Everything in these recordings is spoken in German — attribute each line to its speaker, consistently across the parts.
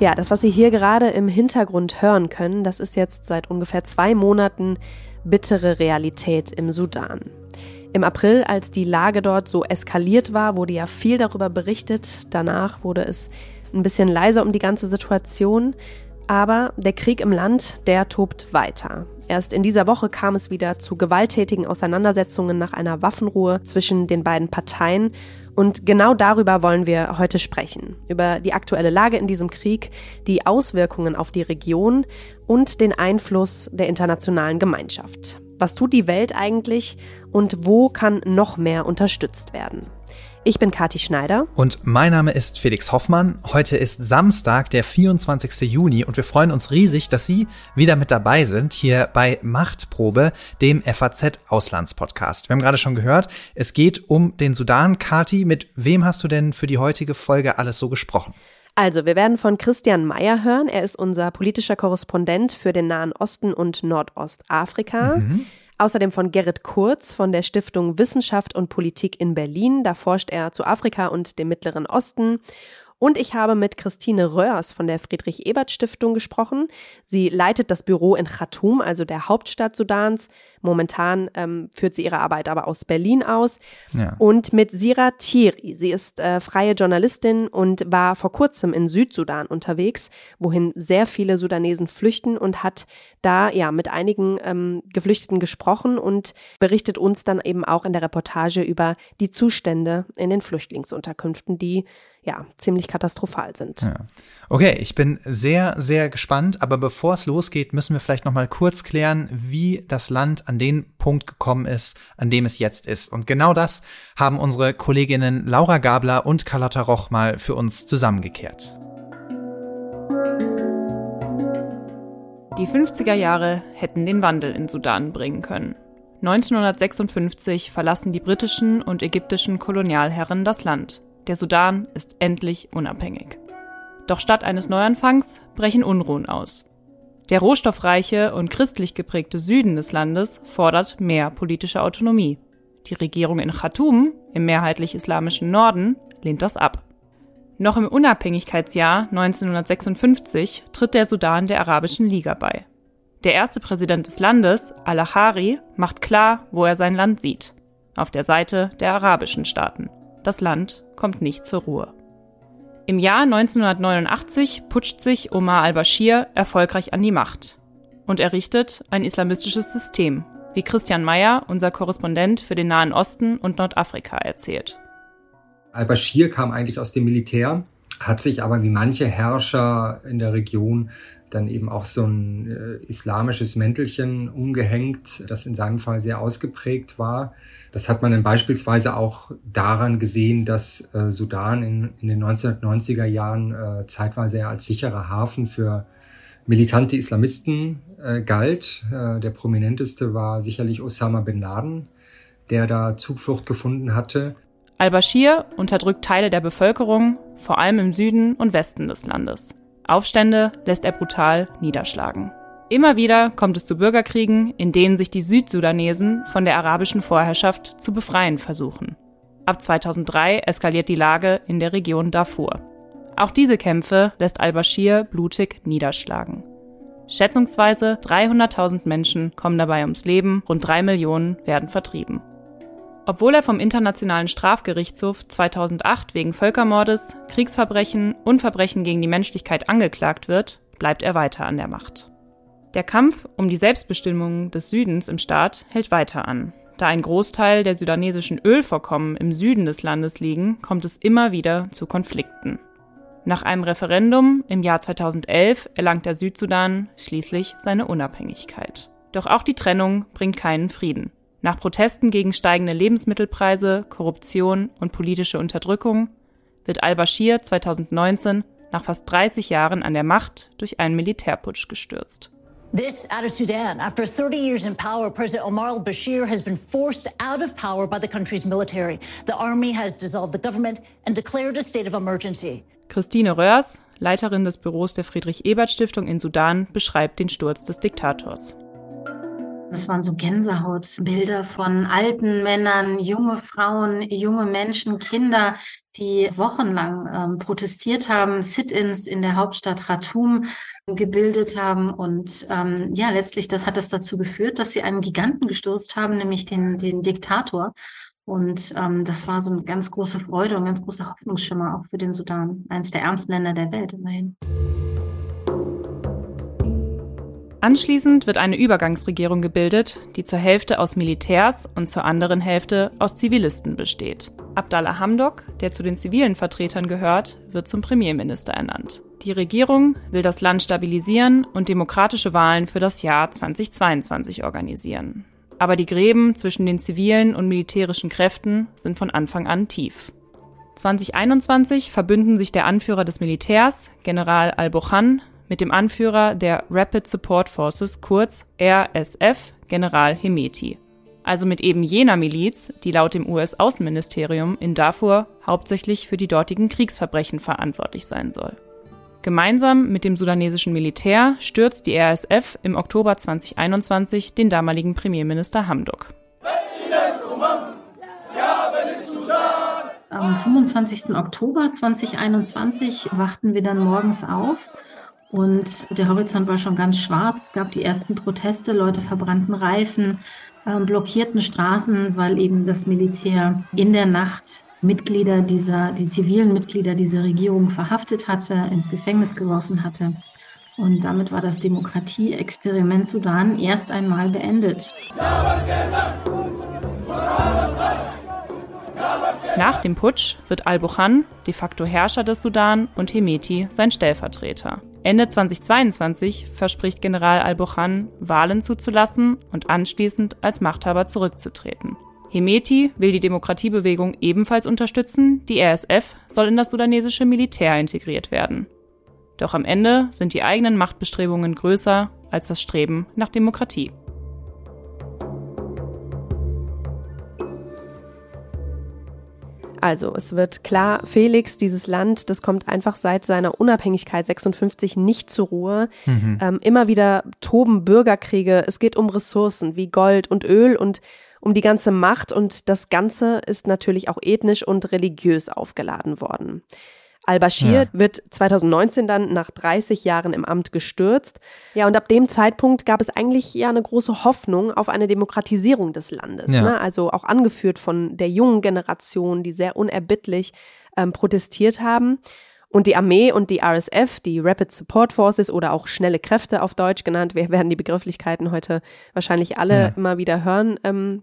Speaker 1: Ja, das, was Sie hier gerade im Hintergrund hören können, das ist jetzt seit ungefähr zwei Monaten bittere Realität im Sudan. Im April, als die Lage dort so eskaliert war, wurde ja viel darüber berichtet. Danach wurde es ein bisschen leiser um die ganze Situation. Aber der Krieg im Land, der tobt weiter. Erst in dieser Woche kam es wieder zu gewalttätigen Auseinandersetzungen nach einer Waffenruhe zwischen den beiden Parteien. Und genau darüber wollen wir heute sprechen. Über die aktuelle Lage in diesem Krieg, die Auswirkungen auf die Region und den Einfluss der internationalen Gemeinschaft. Was tut die Welt eigentlich und wo kann noch mehr unterstützt werden? Ich bin Kathi Schneider.
Speaker 2: Und mein Name ist Felix Hoffmann. Heute ist Samstag, der 24. Juni und wir freuen uns riesig, dass Sie wieder mit dabei sind hier bei Machtprobe, dem FAZ Auslandspodcast. Wir haben gerade schon gehört, es geht um den Sudan. Kathi, mit wem hast du denn für die heutige Folge alles so gesprochen?
Speaker 1: Also, wir werden von Christian Mayer hören. Er ist unser politischer Korrespondent für den Nahen Osten und Nordostafrika. Mhm. Außerdem von Gerrit Kurz von der Stiftung Wissenschaft und Politik in Berlin. Da forscht er zu Afrika und dem Mittleren Osten. Und ich habe mit Christine Röhrs von der Friedrich-Ebert-Stiftung gesprochen. Sie leitet das Büro in Khartoum, also der Hauptstadt Sudans. Momentan ähm, führt sie ihre Arbeit aber aus Berlin aus. Ja. Und mit Sira Thiri. Sie ist äh, freie Journalistin und war vor kurzem in Südsudan unterwegs, wohin sehr viele Sudanesen flüchten und hat da ja mit einigen ähm, Geflüchteten gesprochen und berichtet uns dann eben auch in der Reportage über die Zustände in den Flüchtlingsunterkünften, die ja, ziemlich katastrophal sind. Ja.
Speaker 2: Okay, ich bin sehr, sehr gespannt, aber bevor es losgeht, müssen wir vielleicht noch mal kurz klären, wie das Land an den Punkt gekommen ist, an dem es jetzt ist. Und genau das haben unsere Kolleginnen Laura Gabler und Carlotta Roch mal für uns zusammengekehrt.
Speaker 3: Die 50er Jahre hätten den Wandel in Sudan bringen können. 1956 verlassen die britischen und ägyptischen Kolonialherren das Land. Der Sudan ist endlich unabhängig. Doch statt eines Neuanfangs brechen Unruhen aus. Der rohstoffreiche und christlich geprägte Süden des Landes fordert mehr politische Autonomie. Die Regierung in Khartoum, im mehrheitlich islamischen Norden, lehnt das ab. Noch im Unabhängigkeitsjahr 1956 tritt der Sudan der Arabischen Liga bei. Der erste Präsident des Landes, Al-Ahari, macht klar, wo er sein Land sieht. Auf der Seite der arabischen Staaten. Das Land kommt nicht zur Ruhe. Im Jahr 1989 putscht sich Omar al-Bashir erfolgreich an die Macht und errichtet ein islamistisches System, wie Christian Mayer, unser Korrespondent für den Nahen Osten und Nordafrika, erzählt.
Speaker 4: Al-Bashir kam eigentlich aus dem Militär, hat sich aber wie manche Herrscher in der Region dann eben auch so ein äh, islamisches Mäntelchen umgehängt, das in seinem Fall sehr ausgeprägt war. Das hat man dann beispielsweise auch daran gesehen, dass äh, Sudan in, in, den 1990er Jahren äh, zeitweise als sicherer Hafen für militante Islamisten äh, galt. Äh, der prominenteste war sicherlich Osama bin Laden, der da Zuflucht gefunden hatte.
Speaker 3: Al-Bashir unterdrückt Teile der Bevölkerung, vor allem im Süden und Westen des Landes. Aufstände lässt er brutal niederschlagen. Immer wieder kommt es zu Bürgerkriegen, in denen sich die Südsudanesen von der arabischen Vorherrschaft zu befreien versuchen. Ab 2003 eskaliert die Lage in der Region Darfur. Auch diese Kämpfe lässt al-Bashir blutig niederschlagen. Schätzungsweise 300.000 Menschen kommen dabei ums Leben, rund drei Millionen werden vertrieben. Obwohl er vom Internationalen Strafgerichtshof 2008 wegen Völkermordes, Kriegsverbrechen und Verbrechen gegen die Menschlichkeit angeklagt wird, bleibt er weiter an der Macht. Der Kampf um die Selbstbestimmung des Südens im Staat hält weiter an. Da ein Großteil der sudanesischen Ölvorkommen im Süden des Landes liegen, kommt es immer wieder zu Konflikten. Nach einem Referendum im Jahr 2011 erlangt der Südsudan schließlich seine Unabhängigkeit. Doch auch die Trennung bringt keinen Frieden. Nach Protesten gegen steigende Lebensmittelpreise, Korruption und politische Unterdrückung wird al-Bashir 2019 nach fast 30 Jahren an der Macht durch einen Militärputsch gestürzt.
Speaker 5: This out of Sudan. After 30 years in power, President Omar al-Bashir has been forced out of power by the country's military. The army has dissolved the government and declared a state of emergency.
Speaker 3: Christine Röhrs, Leiterin des Büros der Friedrich-Ebert-Stiftung in Sudan, beschreibt den Sturz des Diktators.
Speaker 6: Das waren so Gänsehautbilder von alten Männern, junge Frauen, junge Menschen, Kinder, die wochenlang ähm, protestiert haben, Sit-ins in der Hauptstadt Khartoum gebildet haben. Und ähm, ja, letztlich das hat das dazu geführt, dass sie einen Giganten gestürzt haben, nämlich den, den Diktator. Und ähm, das war so eine ganz große Freude und ganz großer Hoffnungsschimmer auch für den Sudan, eines der ärmsten Länder der Welt immerhin.
Speaker 3: Anschließend wird eine Übergangsregierung gebildet, die zur Hälfte aus Militärs und zur anderen Hälfte aus Zivilisten besteht. Abdallah Hamdok, der zu den zivilen Vertretern gehört, wird zum Premierminister ernannt. Die Regierung will das Land stabilisieren und demokratische Wahlen für das Jahr 2022 organisieren. Aber die Gräben zwischen den zivilen und militärischen Kräften sind von Anfang an tief. 2021 verbünden sich der Anführer des Militärs, General al-Burhan, mit dem Anführer der Rapid Support Forces, kurz RSF, General Hemeti. Also mit eben jener Miliz, die laut dem US-Außenministerium in Darfur hauptsächlich für die dortigen Kriegsverbrechen verantwortlich sein soll. Gemeinsam mit dem sudanesischen Militär stürzt die RSF im Oktober 2021 den damaligen Premierminister Hamdok.
Speaker 6: Am 25. Oktober 2021 wachten wir dann morgens auf und der Horizont war schon ganz schwarz. Es gab die ersten Proteste, Leute verbrannten Reifen, äh, blockierten Straßen, weil eben das Militär in der Nacht Mitglieder dieser, die zivilen Mitglieder dieser Regierung verhaftet hatte, ins Gefängnis geworfen hatte. Und damit war das Demokratie-Experiment Sudan erst einmal beendet.
Speaker 3: Nach dem Putsch wird al-Buchan de facto Herrscher des Sudan und Hemeti sein Stellvertreter. Ende 2022 verspricht General al-Burhan, Wahlen zuzulassen und anschließend als Machthaber zurückzutreten. Hemeti will die Demokratiebewegung ebenfalls unterstützen, die RSF soll in das sudanesische Militär integriert werden. Doch am Ende sind die eigenen Machtbestrebungen größer als das Streben nach Demokratie.
Speaker 1: Also, es wird klar, Felix, dieses Land, das kommt einfach seit seiner Unabhängigkeit 56 nicht zur Ruhe. Mhm. Ähm, immer wieder toben Bürgerkriege. Es geht um Ressourcen wie Gold und Öl und um die ganze Macht und das Ganze ist natürlich auch ethnisch und religiös aufgeladen worden. Al-Bashir ja. wird 2019 dann nach 30 Jahren im Amt gestürzt. Ja, und ab dem Zeitpunkt gab es eigentlich ja eine große Hoffnung auf eine Demokratisierung des Landes. Ja. Ne? Also auch angeführt von der jungen Generation, die sehr unerbittlich ähm, protestiert haben. Und die Armee und die RSF, die Rapid Support Forces oder auch schnelle Kräfte auf Deutsch genannt, wir werden die Begrifflichkeiten heute wahrscheinlich alle ja. immer wieder hören, ähm,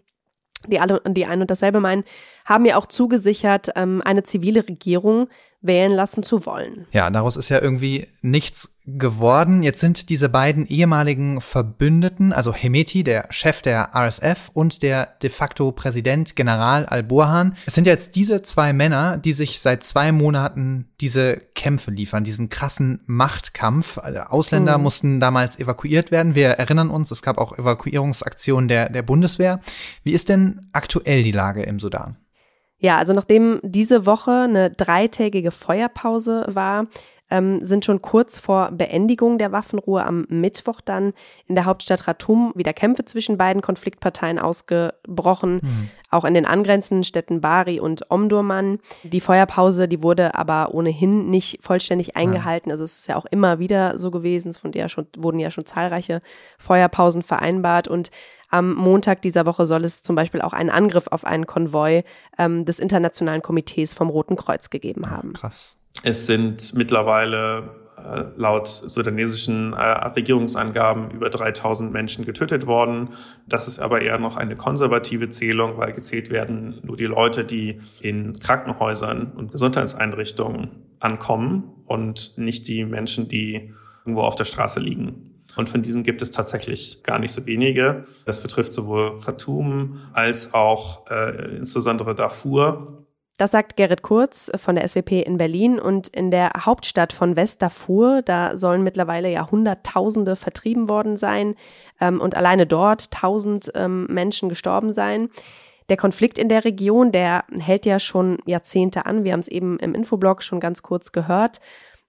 Speaker 1: die alle die ein und dasselbe meinen, haben ja auch zugesichert, ähm, eine zivile Regierung wählen lassen zu wollen.
Speaker 2: Ja, daraus ist ja irgendwie nichts geworden. Jetzt sind diese beiden ehemaligen Verbündeten, also Hemeti, der Chef der RSF und der de facto Präsident General al-Burhan. Es sind jetzt diese zwei Männer, die sich seit zwei Monaten diese Kämpfe liefern, diesen krassen Machtkampf. Ausländer mhm. mussten damals evakuiert werden. Wir erinnern uns, es gab auch Evakuierungsaktionen der, der Bundeswehr. Wie ist denn aktuell die Lage im Sudan?
Speaker 1: Ja, also nachdem diese Woche eine dreitägige Feuerpause war, ähm, sind schon kurz vor Beendigung der Waffenruhe am Mittwoch dann in der Hauptstadt Khartoum wieder Kämpfe zwischen beiden Konfliktparteien ausgebrochen, mhm. auch in den angrenzenden Städten Bari und Omdurman. Die Feuerpause, die wurde aber ohnehin nicht vollständig eingehalten. Ja. Also es ist ja auch immer wieder so gewesen. Es ja schon, wurden ja schon zahlreiche Feuerpausen vereinbart und am Montag dieser Woche soll es zum Beispiel auch einen Angriff auf einen Konvoi ähm, des Internationalen Komitees vom Roten Kreuz gegeben haben.
Speaker 2: Krass.
Speaker 7: Es sind mittlerweile äh, laut sudanesischen äh, Regierungsangaben über 3000 Menschen getötet worden. Das ist aber eher noch eine konservative Zählung, weil gezählt werden nur die Leute, die in Krankenhäusern und Gesundheitseinrichtungen ankommen und nicht die Menschen, die irgendwo auf der Straße liegen. Und von diesen gibt es tatsächlich gar nicht so wenige. Das betrifft sowohl Khartoum als auch äh, insbesondere Darfur.
Speaker 1: Das sagt Gerrit Kurz von der SWP in Berlin und in der Hauptstadt von West-Darfur, da sollen mittlerweile ja Hunderttausende vertrieben worden sein ähm, und alleine dort tausend ähm, Menschen gestorben sein. Der Konflikt in der Region, der hält ja schon Jahrzehnte an. Wir haben es eben im Infoblog schon ganz kurz gehört.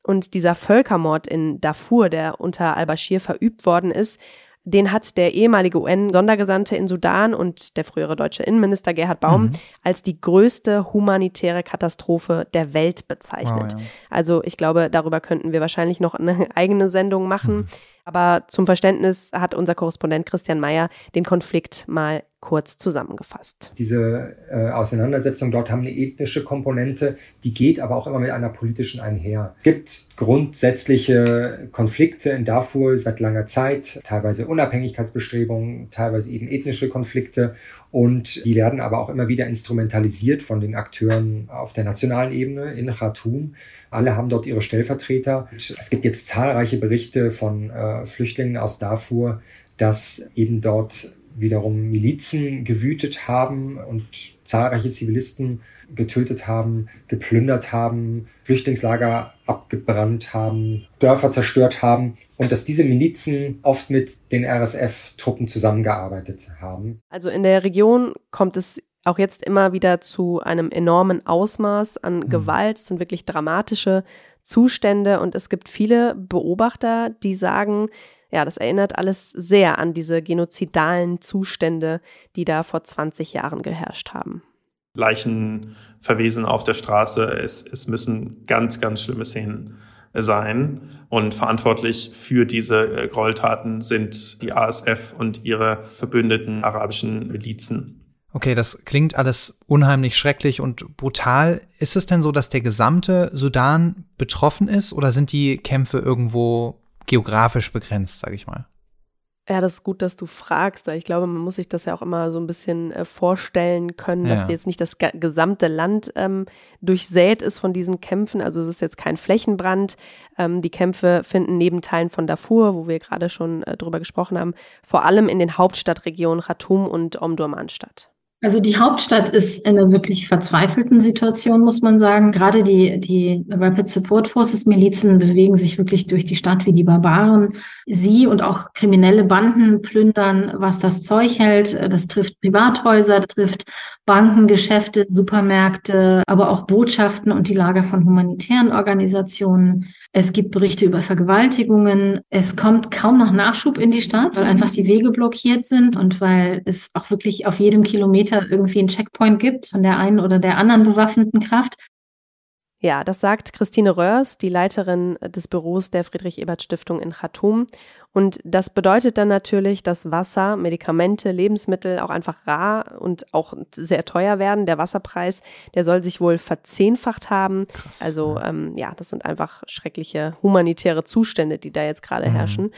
Speaker 1: Und dieser Völkermord in Darfur, der unter al-Bashir verübt worden ist, Den hat der ehemalige UN-Sondergesandte in Sudan und der frühere deutsche Innenminister Gerhard Baum mhm. als die größte humanitäre Katastrophe der Welt bezeichnet. Wow, ja. Also ich glaube, darüber könnten wir wahrscheinlich noch eine eigene Sendung machen. Mhm. Aber zum Verständnis hat unser Korrespondent Christian Mayer den Konflikt mal kurz zusammengefasst.
Speaker 4: Diese äh, Auseinandersetzungen dort haben eine ethnische Komponente, die geht aber auch immer mit einer politischen einher. Es gibt grundsätzliche Konflikte in Darfur seit langer Zeit, teilweise Unabhängigkeitsbestrebungen, teilweise eben ethnische Konflikte und die werden aber auch immer wieder instrumentalisiert von den Akteuren auf der nationalen Ebene in Khartoum. Alle haben dort ihre Stellvertreter. Es gibt jetzt zahlreiche Berichte von äh, Flüchtlingen aus Darfur, dass eben dort wiederum Milizen gewütet haben und zahlreiche Zivilisten getötet haben, geplündert haben, Flüchtlingslager abgebrannt haben, Dörfer zerstört haben und dass diese Milizen oft mit den RSF-Truppen zusammengearbeitet haben.
Speaker 1: Also in der Region kommt es auch jetzt immer wieder zu einem enormen Ausmaß an mhm. Gewalt. Es sind wirklich dramatische Zustände und es gibt viele Beobachter, die sagen, ja, das erinnert alles sehr an diese genozidalen Zustände, die da vor 20 Jahren geherrscht haben.
Speaker 7: Leichen verwesen auf der Straße. Es, es müssen ganz, ganz schlimme Szenen sein. Und verantwortlich für diese äh, Gräueltaten sind die ASF und ihre verbündeten arabischen Milizen.
Speaker 2: Okay, das klingt alles unheimlich schrecklich und brutal. Ist es denn so, dass der gesamte Sudan betroffen ist oder sind die Kämpfe irgendwo geografisch begrenzt, sage ich mal.
Speaker 1: Ja, das ist gut, dass du fragst. Ich glaube, man muss sich das ja auch immer so ein bisschen äh, vorstellen können, dass ja. jetzt nicht das gesamte Land ähm, durchsät ist von diesen Kämpfen. Also es ist jetzt kein Flächenbrand. Ähm, die Kämpfe finden neben Teilen von Darfur, wo wir gerade schon äh, drüber gesprochen haben, vor allem in den Hauptstadtregionen Khartoum und Omdurman statt.
Speaker 6: Also die Hauptstadt ist in einer wirklich verzweifelten Situation, muss man sagen. Gerade die, die Rapid Support Forces Milizen bewegen sich wirklich durch die Stadt wie die Barbaren. Sie und auch kriminelle Banden plündern, was das Zeug hält. Das trifft Privathäuser, das trifft Banken, Geschäfte, Supermärkte, aber auch Botschaften und die Lager von humanitären Organisationen. Es gibt Berichte über Vergewaltigungen. Es kommt kaum noch Nachschub in die Stadt, weil einfach die Wege blockiert sind und weil es auch wirklich auf jedem Kilometer irgendwie einen Checkpoint gibt von der einen oder der anderen bewaffneten Kraft.
Speaker 1: Ja, das sagt Christine Röhrs, die Leiterin des Büros der Friedrich-Ebert-Stiftung in Khartoum. Und das bedeutet dann natürlich, dass Wasser, Medikamente, Lebensmittel auch einfach rar und auch sehr teuer werden. Der Wasserpreis, der soll sich wohl verzehnfacht haben. Krass, also ja. Ähm, ja, das sind einfach schreckliche humanitäre Zustände, die da jetzt gerade mhm. herrschen.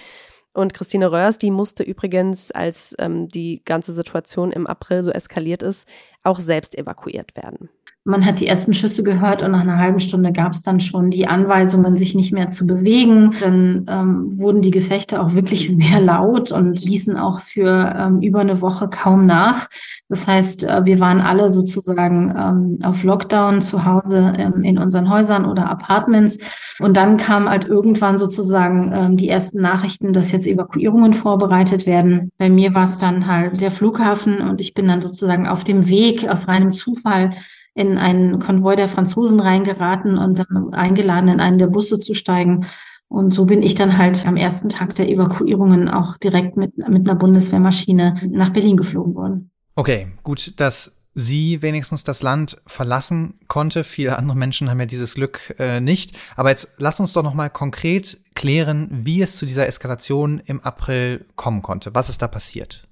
Speaker 1: Und Christine Röhrs, die musste übrigens, als ähm, die ganze Situation im April so eskaliert ist, auch selbst evakuiert werden.
Speaker 6: Man hat die ersten Schüsse gehört und nach einer halben Stunde gab es dann schon die Anweisungen, sich nicht mehr zu bewegen. Dann ähm, wurden die Gefechte auch wirklich sehr laut und ließen auch für ähm, über eine Woche kaum nach. Das heißt, äh, wir waren alle sozusagen ähm, auf Lockdown zu Hause ähm, in unseren Häusern oder Apartments. Und dann kam halt irgendwann sozusagen ähm, die ersten Nachrichten, dass jetzt Evakuierungen vorbereitet werden. Bei mir war es dann halt der Flughafen und ich bin dann sozusagen auf dem Weg aus reinem Zufall in einen Konvoi der Franzosen reingeraten und dann eingeladen, in einen der Busse zu steigen. Und so bin ich dann halt am ersten Tag der Evakuierungen auch direkt mit, mit einer Bundeswehrmaschine nach Berlin geflogen worden.
Speaker 2: Okay, gut, dass sie wenigstens das Land verlassen konnte. Viele andere Menschen haben ja dieses Glück äh, nicht. Aber jetzt lass uns doch noch mal konkret klären, wie es zu dieser Eskalation im April kommen konnte. Was ist da passiert?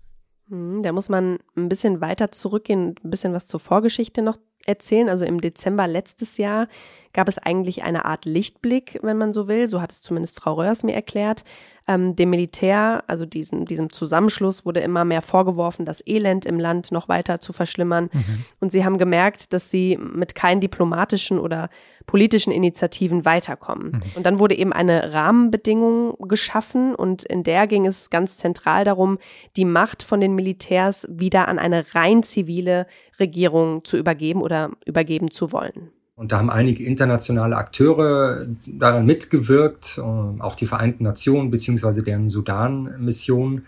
Speaker 1: Hm, da muss man ein bisschen weiter zurückgehen, ein bisschen was zur Vorgeschichte noch erzählen. Also im Dezember letztes Jahr gab es eigentlich eine Art Lichtblick, wenn man so will. So hat es zumindest Frau Röhrs mir erklärt. Ähm, dem Militär, also diesem, diesem Zusammenschluss, wurde immer mehr vorgeworfen, das Elend im Land noch weiter zu verschlimmern. Mhm. Und sie haben gemerkt, dass sie mit keinen diplomatischen oder politischen Initiativen weiterkommen. Mhm. Und dann wurde eben eine Rahmenbedingung geschaffen und in der ging es ganz zentral darum, die Macht von den Militärs wieder an eine rein zivile Regierung zu übergeben oder übergeben zu wollen.
Speaker 4: Und da haben einige internationale Akteure daran mitgewirkt, äh, auch die Vereinten Nationen beziehungsweise deren Sudan-Mission.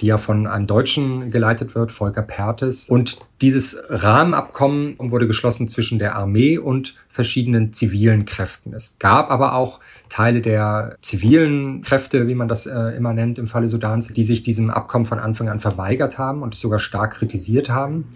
Speaker 4: die ja von einem Deutschen geleitet wird, Volker Pertes. Und dieses Rahmenabkommen wurde geschlossen zwischen der Armee und verschiedenen zivilen Kräften. Es gab aber auch Teile der zivilen Kräfte, wie man das äh, immer nennt im Falle Sudans, die sich diesem Abkommen von Anfang an verweigert haben und sogar stark kritisiert haben.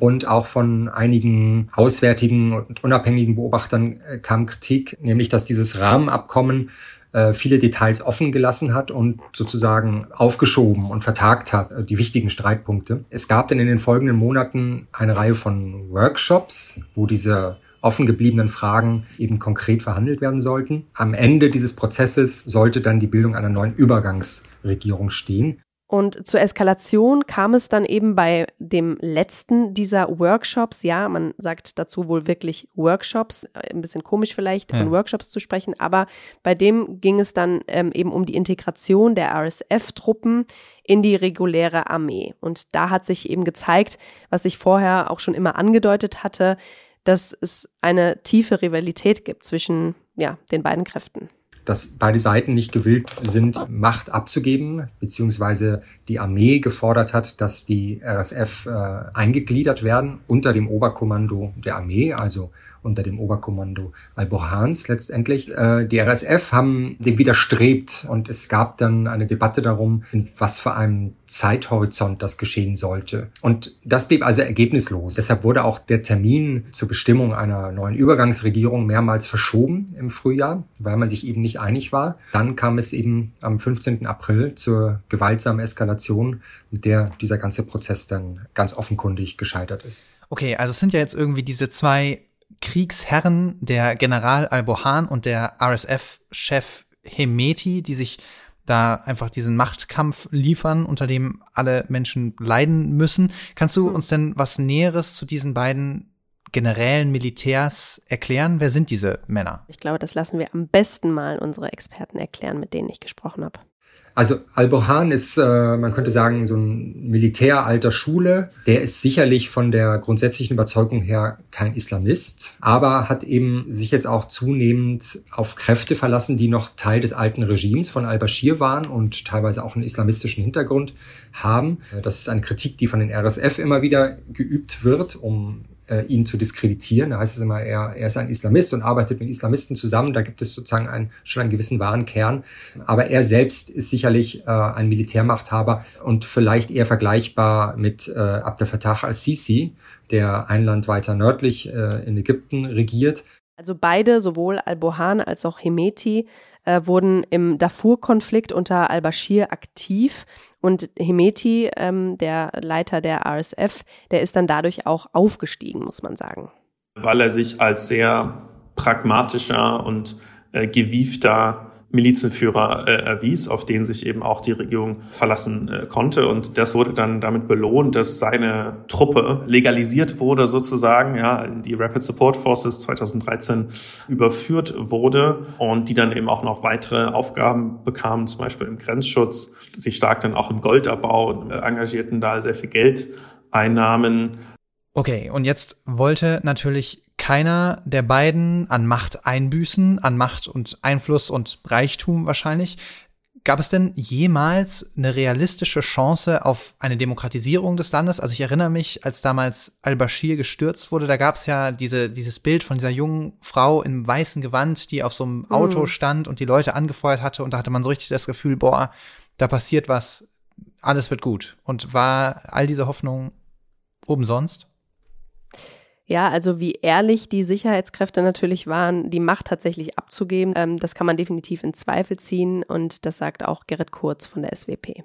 Speaker 4: Und auch von einigen auswärtigen und unabhängigen Beobachtern äh, kam Kritik, nämlich dass dieses Rahmenabkommen äh, viele Details offen gelassen hat und sozusagen aufgeschoben und vertagt hat, äh, die wichtigen Streitpunkte. Es gab dann in den folgenden Monaten eine Reihe von Workshops, wo diese offen gebliebenen Fragen eben konkret verhandelt werden sollten. Am Ende dieses Prozesses sollte dann die Bildung einer neuen Übergangsregierung stehen.
Speaker 1: Und zur Eskalation kam es dann eben bei dem letzten dieser Workshops. Ja, man sagt dazu wohl wirklich Workshops. Äh, ein bisschen komisch vielleicht, von Workshops zu sprechen. Aber bei dem ging es dann ähm, eben um die Integration der RSF-Truppen in die reguläre Armee. Und da hat sich eben gezeigt, was ich vorher auch schon immer angedeutet hatte, dass es eine tiefe Rivalität gibt zwischen ja, den beiden Kräften
Speaker 4: dass beide Seiten nicht gewillt sind, Macht abzugeben, beziehungsweise die Armee gefordert hat, dass die RSF äh, eingegliedert werden unter dem Oberkommando der Armee, also unter dem Oberkommando Al-Burhans letztendlich. Äh, die RSF haben dem widerstrebt und es gab dann eine Debatte darum, in was für einem Zeithorizont das geschehen sollte. Und das blieb also ergebnislos. Deshalb wurde auch der Termin zur Bestimmung einer neuen Übergangsregierung mehrmals verschoben im Frühjahr, weil man sich eben nicht einig war. Dann kam es eben am 15. April zur gewaltsamen Eskalation, mit der dieser ganze Prozess dann ganz offenkundig gescheitert ist.
Speaker 2: Okay, also es sind ja jetzt irgendwie diese zwei Kriegsherren, der General Al-Bohan und der RSF-Chef Hemeti, die sich da einfach diesen Machtkampf liefern, unter dem alle Menschen leiden müssen. Kannst du uns denn was Näheres zu diesen beiden Generälen, Militärs erklären? Wer sind diese Männer?
Speaker 1: Ich glaube, das lassen wir am besten mal unsere Experten erklären, mit denen ich gesprochen habe.
Speaker 4: Also Al-Burhan ist, äh, man könnte sagen, so ein Militär alter Schule. Der ist sicherlich von der grundsätzlichen Überzeugung her kein Islamist, aber hat eben sich jetzt auch zunehmend auf Kräfte verlassen, die noch Teil des alten Regimes von al-Bashir waren und teilweise auch einen islamistischen Hintergrund haben. Das ist eine Kritik, die von den RSF immer wieder geübt wird, um äh, ihn zu diskreditieren. Da heißt es immer, er, er ist ein Islamist und arbeitet mit Islamisten zusammen. Da gibt es sozusagen einen, schon einen gewissen wahren Kern. Aber er selbst ist sicherlich äh, ein Militärmachthaber und vielleicht eher vergleichbar mit äh, Abdel Fattah al-Sisi, der ein Land weiter nördlich äh, in Ägypten regiert.
Speaker 1: Also beide, sowohl al-Bohan als auch Hemeti, äh, wurden im Darfur-Konflikt unter al-Bashir aktiv. Und Hemeti, ähm, der Leiter der RSF, der ist dann dadurch auch aufgestiegen, muss man sagen.
Speaker 7: Weil er sich als sehr pragmatischer und äh, gewiefter Milizenführer äh, erwies, auf den sich eben auch die Regierung verlassen äh, konnte. Und das wurde dann damit belohnt, dass seine Truppe legalisiert wurde sozusagen, ja, die Rapid Support Forces 2013 überführt wurde und die dann eben auch noch weitere Aufgaben bekamen, zum Beispiel im Grenzschutz. Sie stark dann auch im Goldabbau äh, engagierten da sehr viel Geldeinnahmen.
Speaker 2: Okay, und jetzt wollte natürlich keiner der beiden an Macht einbüßen, an Macht und Einfluss und Reichtum wahrscheinlich. Gab es denn jemals eine realistische Chance auf eine Demokratisierung des Landes? Also ich erinnere mich, als damals al-Bashir gestürzt wurde, da gab es ja diese, dieses Bild von dieser jungen Frau im weißen Gewand, die auf so einem Auto mhm. stand und die Leute angefeuert hatte. Und da hatte man so richtig das Gefühl, boah, da passiert was, alles wird gut. Und war all diese Hoffnung umsonst?
Speaker 1: Ja, also wie ehrlich die Sicherheitskräfte natürlich waren, die Macht tatsächlich abzugeben, ähm, das kann man definitiv in Zweifel ziehen und das sagt auch Gerrit Kurz von der SWP.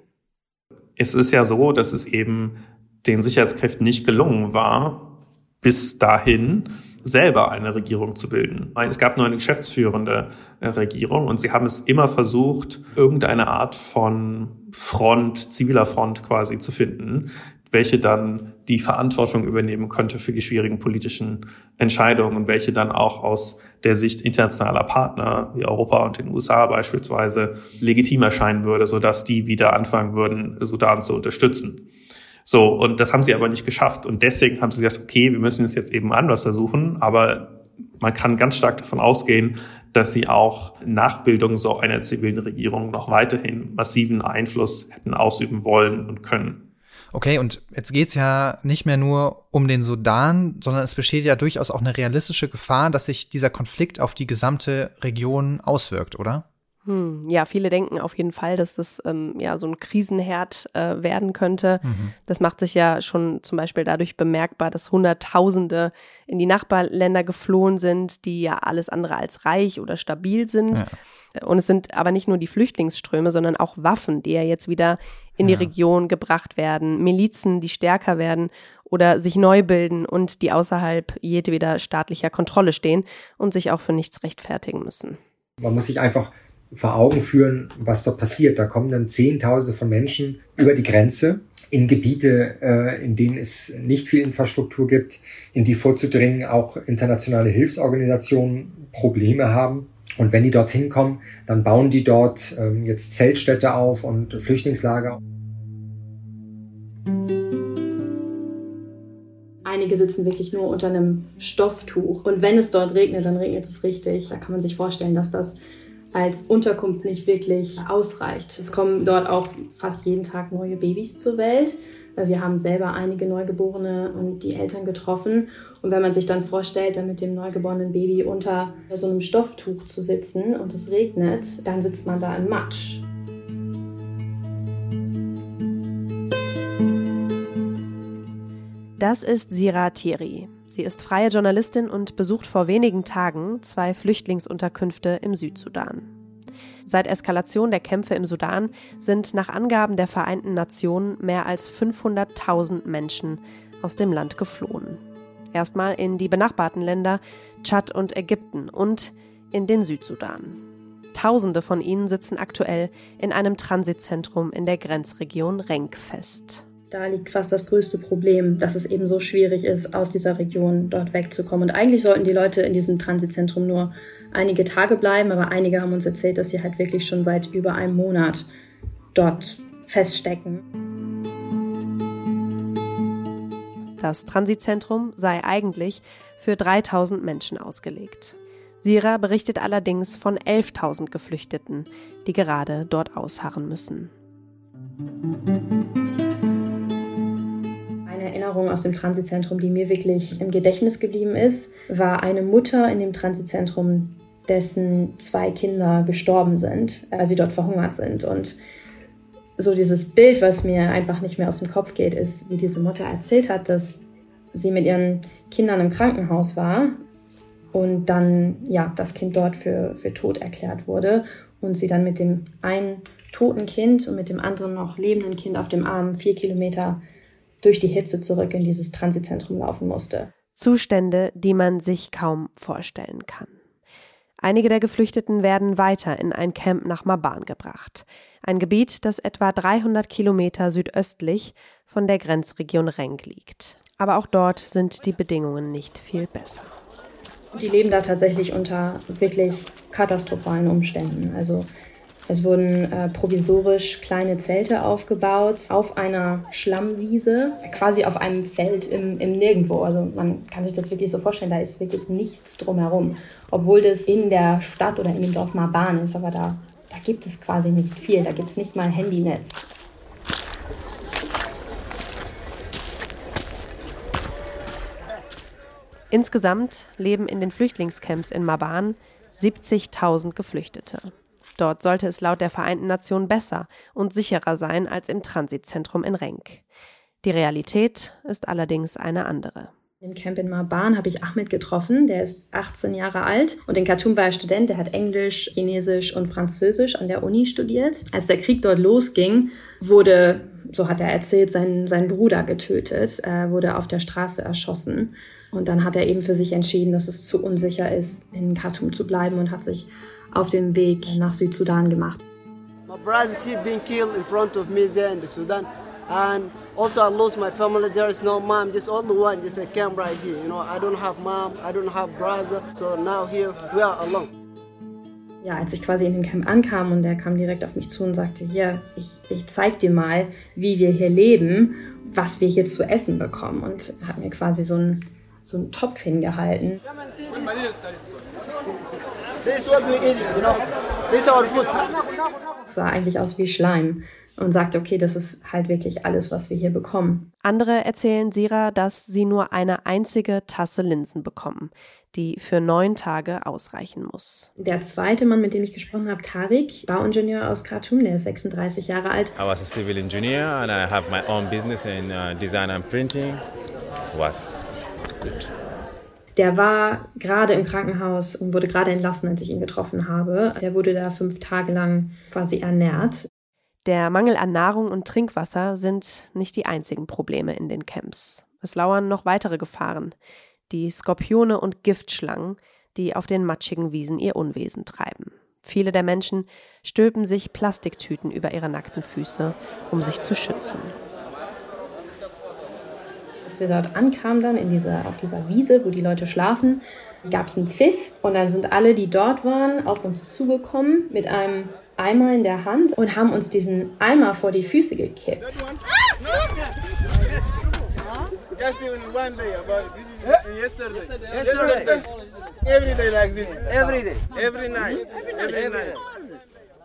Speaker 7: Es ist ja so, dass es eben den Sicherheitskräften nicht gelungen war, bis dahin selber eine Regierung zu bilden. Es gab nur eine geschäftsführende äh, Regierung und sie haben es immer versucht, irgendeine Art von Front, ziviler Front quasi zu finden, welche dann die Verantwortung übernehmen könnte für die schwierigen politischen Entscheidungen und welche dann auch aus der Sicht internationaler Partner wie Europa und den USA beispielsweise legitim erscheinen würde, sodass die wieder anfangen würden, Sudan zu unterstützen. So, und das haben sie aber nicht geschafft. Und deswegen haben sie gesagt, okay, wir müssen es jetzt eben anders versuchen, aber man kann ganz stark davon ausgehen, dass sie auch nach Bildung so einer zivilen Regierung noch weiterhin massiven Einfluss hätten ausüben wollen und können.
Speaker 2: Okay, und jetzt geht's ja nicht mehr nur um den Sudan, sondern es besteht ja durchaus auch eine realistische Gefahr, dass sich dieser Konflikt auf die gesamte Region auswirkt, oder?
Speaker 1: Hm, ja, viele denken auf jeden Fall, dass das ähm, ja so ein Krisenherd äh, werden könnte. Mhm. Das macht sich ja schon zum Beispiel dadurch bemerkbar, dass Hunderttausende in die Nachbarländer geflohen sind, die ja alles andere als reich oder stabil sind. Ja. Und es sind aber nicht nur die Flüchtlingsströme, sondern auch Waffen, die ja jetzt wieder in ja. die Region gebracht werden, Milizen, die stärker werden oder sich neu bilden und die außerhalb jedweder staatlicher Kontrolle stehen und sich auch für nichts rechtfertigen müssen.
Speaker 4: Man muss sich einfach vor Augen führen, was dort passiert. Da kommen dann Zehntausende von Menschen über die Grenze in Gebiete, äh, in denen es nicht viel Infrastruktur gibt, in die vorzudringen auch internationale Hilfsorganisationen Probleme haben. Und wenn die dorthin kommen, dann bauen die dort ähm, jetzt Zeltstädte auf und Flüchtlingslager.
Speaker 8: Einige sitzen wirklich nur unter einem Stofftuch. Und wenn es dort regnet, dann regnet es richtig. Da kann man sich vorstellen, dass das als Unterkunft nicht wirklich ausreicht. Es kommen dort auch fast jeden Tag neue Babys zur Welt. Wir haben selber einige Neugeborene und die Eltern getroffen. Und wenn man sich dann vorstellt, dann mit dem neugeborenen Baby unter so einem Stofftuch zu sitzen und es regnet, dann sitzt man da im Matsch.
Speaker 1: Das ist Sira Thierry. Sie ist freie Journalistin und besucht vor wenigen Tagen zwei Flüchtlingsunterkünfte im Südsudan. Seit Eskalation der Kämpfe im Sudan sind nach Angaben der Vereinten Nationen mehr als 500.000 Menschen aus dem Land geflohen. Erstmal in die benachbarten Länder Tschad und Ägypten und in den Südsudan. Tausende von ihnen sitzen aktuell in einem Transitzentrum in der Grenzregion Renk fest.
Speaker 8: Da liegt fast das größte Problem, dass es eben so schwierig ist, aus dieser Region dort wegzukommen. Und eigentlich sollten die Leute in diesem Transitzentrum nur einige Tage bleiben, aber einige haben uns erzählt, dass sie halt wirklich schon seit über einem Monat dort feststecken.
Speaker 1: Das Transitzentrum sei eigentlich für 3000 Menschen ausgelegt. Sira berichtet allerdings von 11.000 Geflüchteten, die gerade dort ausharren müssen.
Speaker 8: Erinnerung aus dem Transitzentrum, die mir wirklich im Gedächtnis geblieben ist, war eine Mutter in dem Transitzentrum, dessen zwei Kinder gestorben sind, als sie dort verhungert sind. Und so dieses Bild, was mir einfach nicht mehr aus dem Kopf geht, ist, wie diese Mutter erzählt hat, dass sie mit ihren Kindern im Krankenhaus war und dann ja das Kind dort für, für tot erklärt wurde und sie dann mit dem einen toten Kind und mit dem anderen noch lebenden Kind auf dem Arm vier Kilometer durch die Hitze zurück in dieses Transitzentrum laufen musste.
Speaker 1: Zustände, die man sich kaum vorstellen kann. Einige der Geflüchteten werden weiter in ein Camp nach Maban gebracht, ein Gebiet, das etwa 300 Kilometer südöstlich von der Grenzregion Renk liegt. Aber auch dort sind die Bedingungen nicht viel besser.
Speaker 8: Die leben da tatsächlich unter wirklich katastrophalen Umständen. Also es wurden äh, provisorisch kleine Zelte aufgebaut auf einer Schlammwiese, quasi auf einem Feld im, im Nirgendwo. Also man kann sich das wirklich so vorstellen, da ist wirklich nichts drumherum. Obwohl das in der Stadt oder in dem Dorf Marban ist, aber da, da gibt es quasi nicht viel. Da gibt es nicht mal Handynetz.
Speaker 1: Insgesamt leben in den Flüchtlingscamps in Maban 70.000 Geflüchtete. Dort sollte es laut der Vereinten Nationen besser und sicherer sein als im Transitzentrum in Renk. Die Realität ist allerdings eine andere.
Speaker 8: Im Camp in Marban habe ich Ahmed getroffen, der ist 18 Jahre alt und in Khartoum war er Student, der hat Englisch, Chinesisch und Französisch an der Uni studiert. Als der Krieg dort losging, wurde, so hat er erzählt, sein, sein Bruder getötet, äh, wurde auf der Straße erschossen. Und dann hat er eben für sich entschieden, dass es zu unsicher ist, in Khartoum zu bleiben und hat sich auf dem Weg nach Südsudan gemacht. My brothers have been killed in front of me there in the Sudan and also I lost my family there is no mom just only one just a camp right here you know I don't have mom I don't have brother so now here we are alone. Ja, als ich quasi in dem Camp ankam und er kam direkt auf mich zu und sagte, hier, ich, ich zeig dir mal, wie wir hier leben, was wir hier zu essen bekommen und hat mir quasi so einen, so einen Topf hingehalten. This is what we eat, you know. This is our food. sah eigentlich aus wie Schleim und sagte, okay, das ist halt wirklich alles, was wir hier bekommen.
Speaker 1: Andere erzählen Sira, dass sie nur eine einzige Tasse Linsen bekommen, die für neun Tage ausreichen muss.
Speaker 8: Der zweite Mann, mit dem ich gesprochen habe, Tarik, Bauingenieur aus Khartoum, der ist 36 Jahre alt.
Speaker 9: I was a civil engineer and I have my own business in uh, design and printing. Was good.
Speaker 8: Der war gerade im Krankenhaus und wurde gerade entlassen, als ich ihn getroffen habe. Der wurde da fünf Tage lang quasi ernährt.
Speaker 1: Der Mangel an Nahrung und Trinkwasser sind nicht die einzigen Probleme in den Camps. Es lauern noch weitere Gefahren. Die Skorpione und Giftschlangen, die auf den matschigen Wiesen ihr Unwesen treiben. Viele der Menschen stülpen sich Plastiktüten über ihre nackten Füße, um sich zu schützen.
Speaker 8: Als wir dort ankamen, dann in dieser, auf dieser Wiese, wo die Leute schlafen, gab es einen Pfiff und dann sind alle, die dort waren, auf uns zugekommen mit einem Eimer in der Hand und haben uns diesen Eimer vor die Füße gekippt.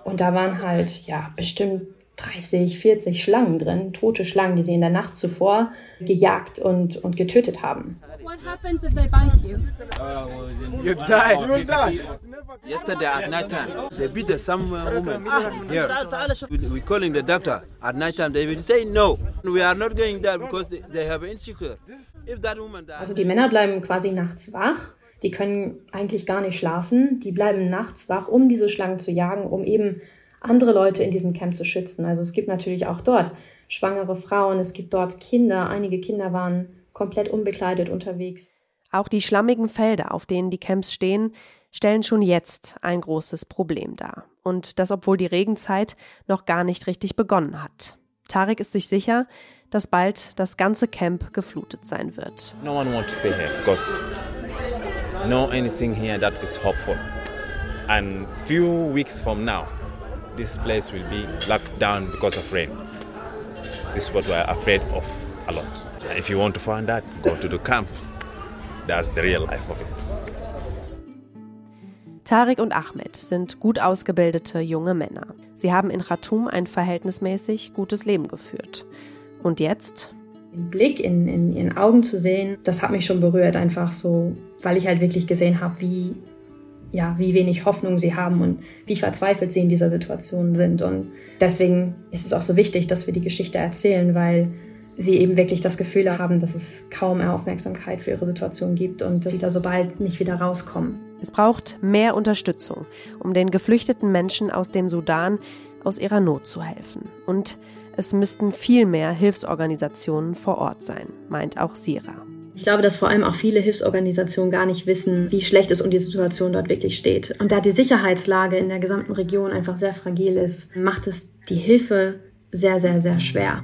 Speaker 8: Und da waren halt, ja, bestimmt 30, 40 Schlangen drin, tote Schlangen, die sie in der Nacht zuvor gejagt und, und getötet haben. What happens if they bite you?
Speaker 10: You die. You die. Yesterday at night time, they beat some uh, woman here. We calling the doctor at night time. They will say no. We are not going there because they, they have insecure.
Speaker 8: If that woman dies. Also die Männer bleiben quasi nachts wach. Die können eigentlich gar nicht schlafen. Die bleiben nachts wach, um diese Schlangen zu jagen, um eben andere Leute in diesem Camp zu schützen. Also es gibt natürlich auch dort schwangere Frauen, es gibt dort Kinder. Einige Kinder waren komplett unbekleidet unterwegs.
Speaker 1: Auch die schlammigen Felder, auf denen die Camps stehen, stellen schon jetzt ein großes Problem dar. Und das, obwohl die Regenzeit noch gar nicht richtig begonnen hat. Tarek ist sich sicher, dass bald das ganze Camp geflutet sein wird. No one wants to stay here because no anything here that is hopeful.
Speaker 9: And few weeks from now, this place will be locked down because of rain. This is what we are afraid of a lot. If you want to find that, go to the camp. That's the real life of it.
Speaker 1: Tarek und Ahmed sind gut ausgebildete junge Männer. Sie haben in Khartoum ein verhältnismäßig gutes Leben geführt. Und jetzt?
Speaker 8: Den Blick in, in ihren Augen zu sehen, das hat mich schon berührt, einfach so, weil ich halt wirklich gesehen habe, wie ja, wie wenig Hoffnung sie haben und wie verzweifelt sie in dieser Situation sind. Und deswegen ist es auch so wichtig, dass wir die Geschichte erzählen, weil sie eben wirklich das Gefühl haben, dass es kaum Aufmerksamkeit für ihre Situation gibt und dass sie da so bald nicht wieder rauskommen.
Speaker 1: Es braucht mehr Unterstützung, um den geflüchteten Menschen aus dem Sudan aus ihrer Not zu helfen. Und es müssten viel mehr Hilfsorganisationen vor Ort sein, meint auch Sira.
Speaker 8: Ich glaube, dass vor allem auch viele Hilfsorganisationen gar nicht wissen, wie schlecht es um die Situation dort wirklich steht. Und da die Sicherheitslage in der gesamten Region einfach sehr fragil ist, macht es die Hilfe sehr, sehr, sehr schwer.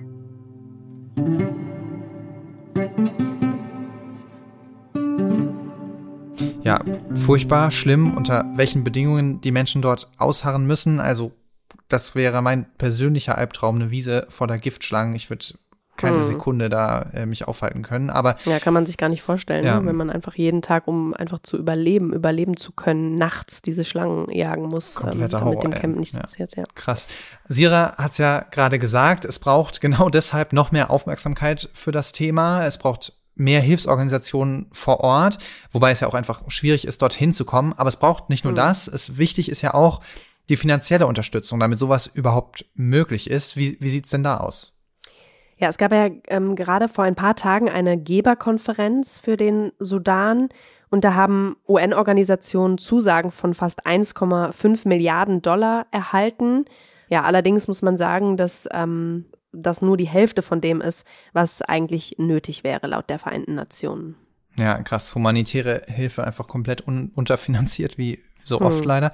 Speaker 2: Ja, furchtbar, schlimm, unter welchen Bedingungen die Menschen dort ausharren müssen. Also, das wäre mein persönlicher Albtraum, eine Wiese vor der Giftschlangen. Ich würde keine hm. Sekunde da äh, mich aufhalten können. Aber
Speaker 1: ja, kann man sich gar nicht vorstellen, ja. ne? wenn man einfach jeden Tag, um einfach zu überleben, überleben zu können, nachts diese Schlangen jagen muss, ähm, damit Horror, dem Camp nichts ja. passiert. Ja.
Speaker 2: Krass. Sira hat es ja gerade gesagt, es braucht genau deshalb noch mehr Aufmerksamkeit für das Thema. Es braucht mehr Hilfsorganisationen vor Ort, wobei es ja auch einfach schwierig ist, dorthin zu kommen. Aber es braucht nicht nur hm. das. Es wichtig ist ja auch die finanzielle Unterstützung, damit sowas überhaupt möglich ist. Wie, wie sieht's denn da aus?
Speaker 1: Ja, es gab ja ähm, gerade vor ein paar Tagen eine Geberkonferenz für den Sudan und da haben UN-Organisationen Zusagen von fast 1,5 Milliarden Dollar erhalten. Ja, allerdings muss man sagen, dass ähm, das nur die Hälfte von dem ist, was eigentlich nötig wäre laut der Vereinten Nationen.
Speaker 2: Ja, krass. Humanitäre Hilfe einfach komplett un unterfinanziert, wie so oft mhm. leider.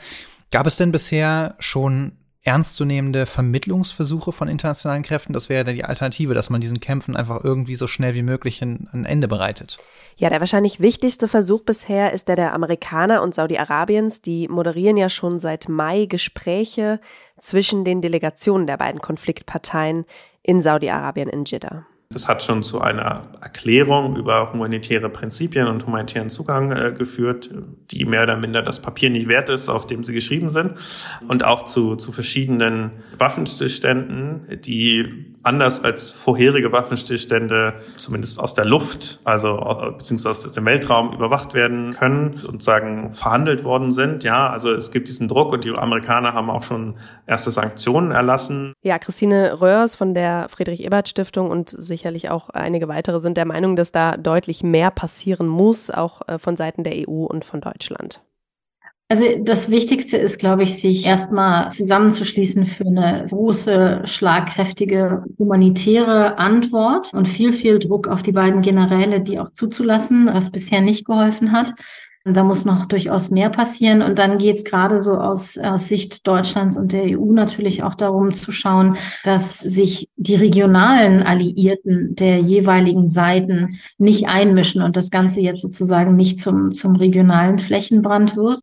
Speaker 2: Gab es denn bisher schon ernstzunehmende Vermittlungsversuche von internationalen Kräften. Das wäre ja die Alternative, dass man diesen Kämpfen einfach irgendwie so schnell wie möglich ein, ein Ende bereitet.
Speaker 1: Ja, der wahrscheinlich wichtigste Versuch bisher ist der der Amerikaner und Saudi-Arabiens. Die moderieren ja schon seit Mai Gespräche zwischen den Delegationen der beiden Konfliktparteien in Saudi-Arabien in Jeddah.
Speaker 7: Das hat schon zu einer Erklärung über humanitäre Prinzipien und humanitären Zugang äh, geführt, die mehr oder minder das Papier nicht wert ist, auf dem sie geschrieben sind. Und auch zu, zu verschiedenen Waffenstillständen, die anders als vorherige Waffenstillstände zumindest aus der Luft, also äh, beziehungsweise aus dem Weltraum überwacht werden können und sagen verhandelt worden sind. Ja, also es gibt diesen Druck und die Amerikaner haben auch schon erste Sanktionen erlassen.
Speaker 1: Ja, Christine Röhrs von der Friedrich-Ebert-Stiftung und sicherlich auch einige weitere sind der Meinung, dass da deutlich mehr passieren muss, auch äh, von Seiten der EU und von Deutschland.
Speaker 6: Also das Wichtigste ist, glaube ich, sich erstmal zusammenzuschließen für eine große, schlagkräftige humanitäre Antwort und viel, viel Druck auf die beiden Generäle, die auch zuzulassen, was bisher nicht geholfen hat. Da muss noch durchaus mehr passieren. Und dann geht es gerade so aus, aus Sicht Deutschlands und der EU natürlich auch darum zu schauen, dass sich die regionalen Alliierten der jeweiligen Seiten nicht einmischen und das Ganze jetzt sozusagen nicht zum, zum regionalen Flächenbrand wird.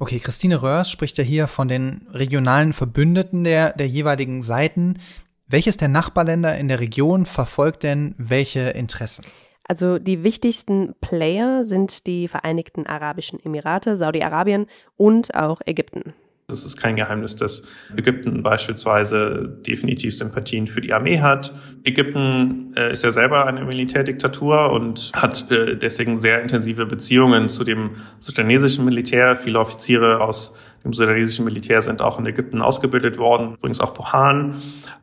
Speaker 2: Okay, Christine Röhrs spricht ja hier von den regionalen Verbündeten der, der jeweiligen Seiten. Welches der Nachbarländer in der Region verfolgt denn welche Interessen?
Speaker 1: Also die wichtigsten Player sind die Vereinigten Arabischen Emirate, Saudi-Arabien und auch Ägypten.
Speaker 7: Es ist kein Geheimnis, dass Ägypten beispielsweise definitiv Sympathien für die Armee hat. Ägypten äh, ist ja selber eine Militärdiktatur und hat äh, deswegen sehr intensive Beziehungen zu dem sudanesischen Militär. Viele Offiziere aus dem sudanesischen Militär sind auch in Ägypten ausgebildet worden, übrigens auch Bohan.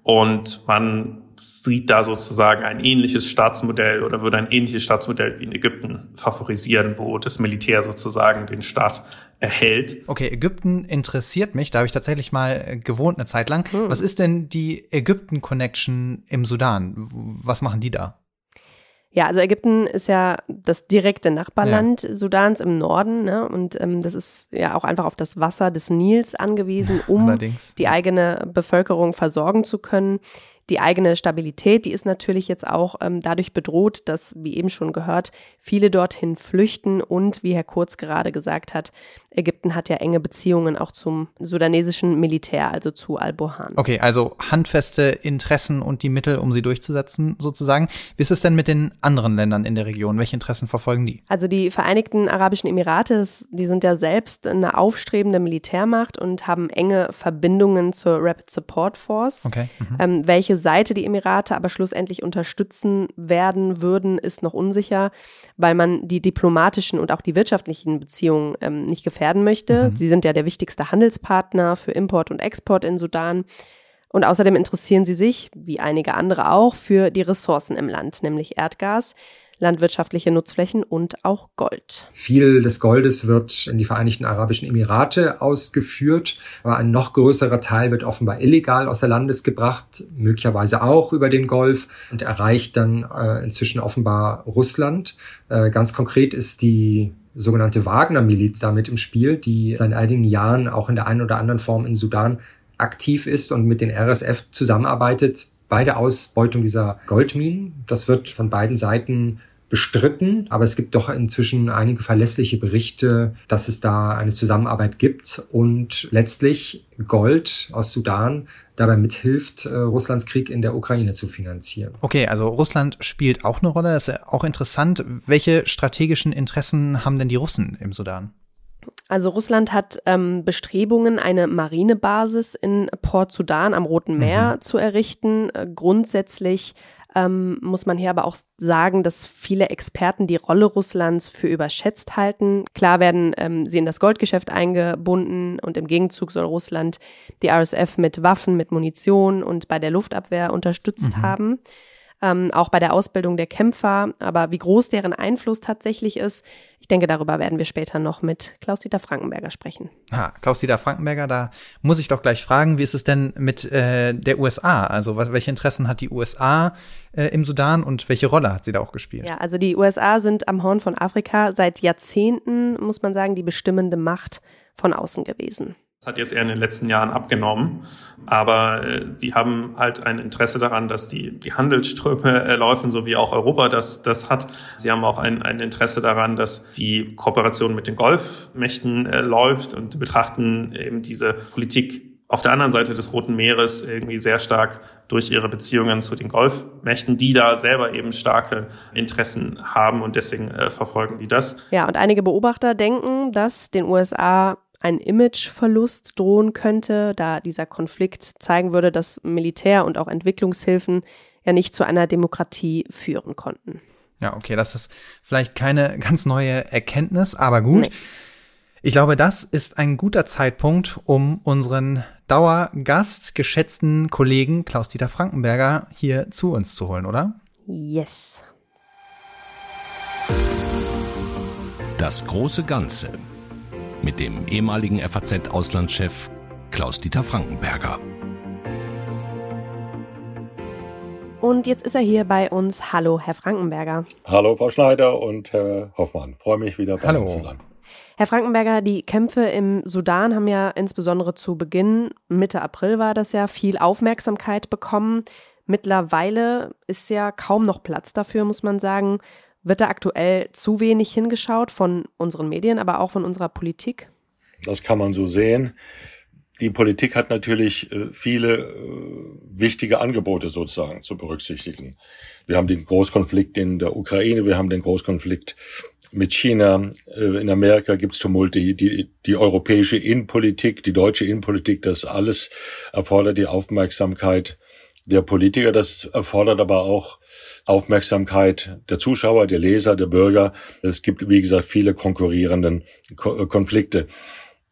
Speaker 7: Und man sieht da sozusagen ein ähnliches Staatsmodell oder würde ein ähnliches Staatsmodell wie in Ägypten favorisieren, wo das Militär sozusagen den Staat erhält.
Speaker 2: Okay, Ägypten interessiert mich, da habe ich tatsächlich mal äh, gewohnt eine Zeit lang. Hm. Was ist denn die Ägypten-Connection im Sudan? Was machen die da?
Speaker 1: Ja, also Ägypten ist ja das direkte Nachbarland ja. Sudans im Norden ne? und ähm, das ist ja auch einfach auf das Wasser des Nils angewiesen, um Allerdings. die eigene Bevölkerung versorgen zu können. Die eigene Stabilität, die ist natürlich jetzt auch ähm, dadurch bedroht, dass, wie eben schon gehört, viele dorthin flüchten. Und, wie Herr Kurz gerade gesagt hat, Ägypten hat ja enge Beziehungen auch zum sudanesischen Militär, also zu Al-Burhan.
Speaker 2: Okay, also handfeste Interessen und die Mittel, um sie durchzusetzen, sozusagen. Wie ist es denn mit den anderen Ländern in der Region? Welche Interessen verfolgen die?
Speaker 1: Also die Vereinigten Arabischen Emirate, die sind ja selbst eine aufstrebende Militärmacht und haben enge Verbindungen zur Rapid Support Force. Okay. Mhm. Ähm, welche Seite die Emirate aber schlussendlich unterstützen werden würden, ist noch unsicher, weil man die diplomatischen und auch die wirtschaftlichen Beziehungen ähm, nicht gefährdet werden möchte. Mhm. Sie sind ja der wichtigste Handelspartner für Import und Export in Sudan. Und außerdem interessieren sie sich, wie einige andere auch, für die Ressourcen im Land, nämlich Erdgas, landwirtschaftliche Nutzflächen und auch Gold.
Speaker 4: Viel des Goldes wird in die Vereinigten Arabischen Emirate ausgeführt, aber ein noch größerer Teil wird offenbar illegal aus der Landes gebracht, möglicherweise auch über den Golf und erreicht dann äh, inzwischen offenbar Russland. Äh, ganz konkret ist die sogenannte Wagner-Miliz damit im Spiel, die seit einigen Jahren auch in der einen oder anderen Form in Sudan aktiv ist und mit den RSF zusammenarbeitet bei der Ausbeutung dieser Goldminen. Das wird von beiden Seiten bestritten, aber es gibt doch inzwischen einige verlässliche Berichte, dass es da eine Zusammenarbeit gibt und letztlich Gold aus Sudan dabei mithilft, äh, Russlands Krieg in der Ukraine zu finanzieren.
Speaker 2: Okay, also Russland spielt auch eine Rolle. Das ist auch interessant. Welche strategischen Interessen haben denn die Russen im Sudan?
Speaker 1: Also Russland hat ähm, Bestrebungen, eine Marinebasis in Port Sudan am Roten Meer mhm. zu errichten. Äh, grundsätzlich ähm, muss man hier aber auch sagen, dass viele Experten die Rolle Russlands für überschätzt halten. Klar werden ähm, sie in das Goldgeschäft eingebunden und im Gegenzug soll Russland die RSF mit Waffen, mit Munition und bei der Luftabwehr unterstützt mhm. haben ähm, auch bei der Ausbildung der Kämpfer. Aber wie groß deren Einfluss tatsächlich ist, ich denke, darüber werden wir später noch mit Klaus-Dieter Frankenberger sprechen.
Speaker 2: Ah, Klaus-Dieter Frankenberger, da muss ich doch gleich fragen, wie ist es denn mit äh, der USA? Also was, welche Interessen hat die USA äh, im Sudan und welche Rolle hat sie da auch gespielt?
Speaker 1: Ja, also die USA sind am Horn von Afrika seit Jahrzehnten, muss man sagen, die bestimmende Macht von außen gewesen
Speaker 7: hat jetzt eher in den letzten Jahren abgenommen. Aber äh, die haben halt ein Interesse daran, dass die, die Handelsströme äh, so wie auch Europa das, das hat. Sie haben auch ein, ein Interesse daran, dass die Kooperation mit den Golfmächten äh, läuft und betrachten eben diese Politik auf der anderen Seite des Roten Meeres irgendwie sehr stark durch ihre Beziehungen zu den Golfmächten, die da selber eben starke Interessen haben und deswegen äh, verfolgen die das.
Speaker 1: Ja, und einige Beobachter denken, dass den USA ein Imageverlust drohen könnte, da dieser Konflikt zeigen würde, dass Militär und auch Entwicklungshilfen ja nicht zu einer Demokratie führen konnten.
Speaker 2: Ja, okay, das ist vielleicht keine ganz neue Erkenntnis, aber gut. Nee. Ich glaube, das ist ein guter Zeitpunkt, um unseren Dauergast, geschätzten Kollegen Klaus-Dieter Frankenberger hier zu uns zu holen, oder?
Speaker 1: Yes.
Speaker 11: Das große Ganze mit dem ehemaligen FAZ-Auslandschef Klaus-Dieter Frankenberger.
Speaker 1: Und jetzt ist er hier bei uns. Hallo, Herr Frankenberger.
Speaker 12: Hallo, Frau Schneider und Herr Hoffmann. Freue mich wieder bei Ihnen zu sein.
Speaker 1: Herr Frankenberger, die Kämpfe im Sudan haben ja insbesondere zu Beginn, Mitte April war das ja, viel Aufmerksamkeit bekommen. Mittlerweile ist ja kaum noch Platz dafür, muss man sagen. Wird da aktuell zu wenig hingeschaut von unseren Medien, aber auch von unserer Politik?
Speaker 12: Das kann man so sehen. Die Politik hat natürlich äh, viele äh, wichtige Angebote sozusagen zu berücksichtigen. Wir haben den Großkonflikt in der Ukraine, wir haben den Großkonflikt mit China, äh, in Amerika gibt's Tumulte, die, die europäische Innenpolitik, die deutsche Innenpolitik, das alles erfordert die Aufmerksamkeit der Politiker, das erfordert aber auch Aufmerksamkeit der Zuschauer, der Leser, der Bürger. Es gibt, wie gesagt, viele konkurrierenden Ko Konflikte.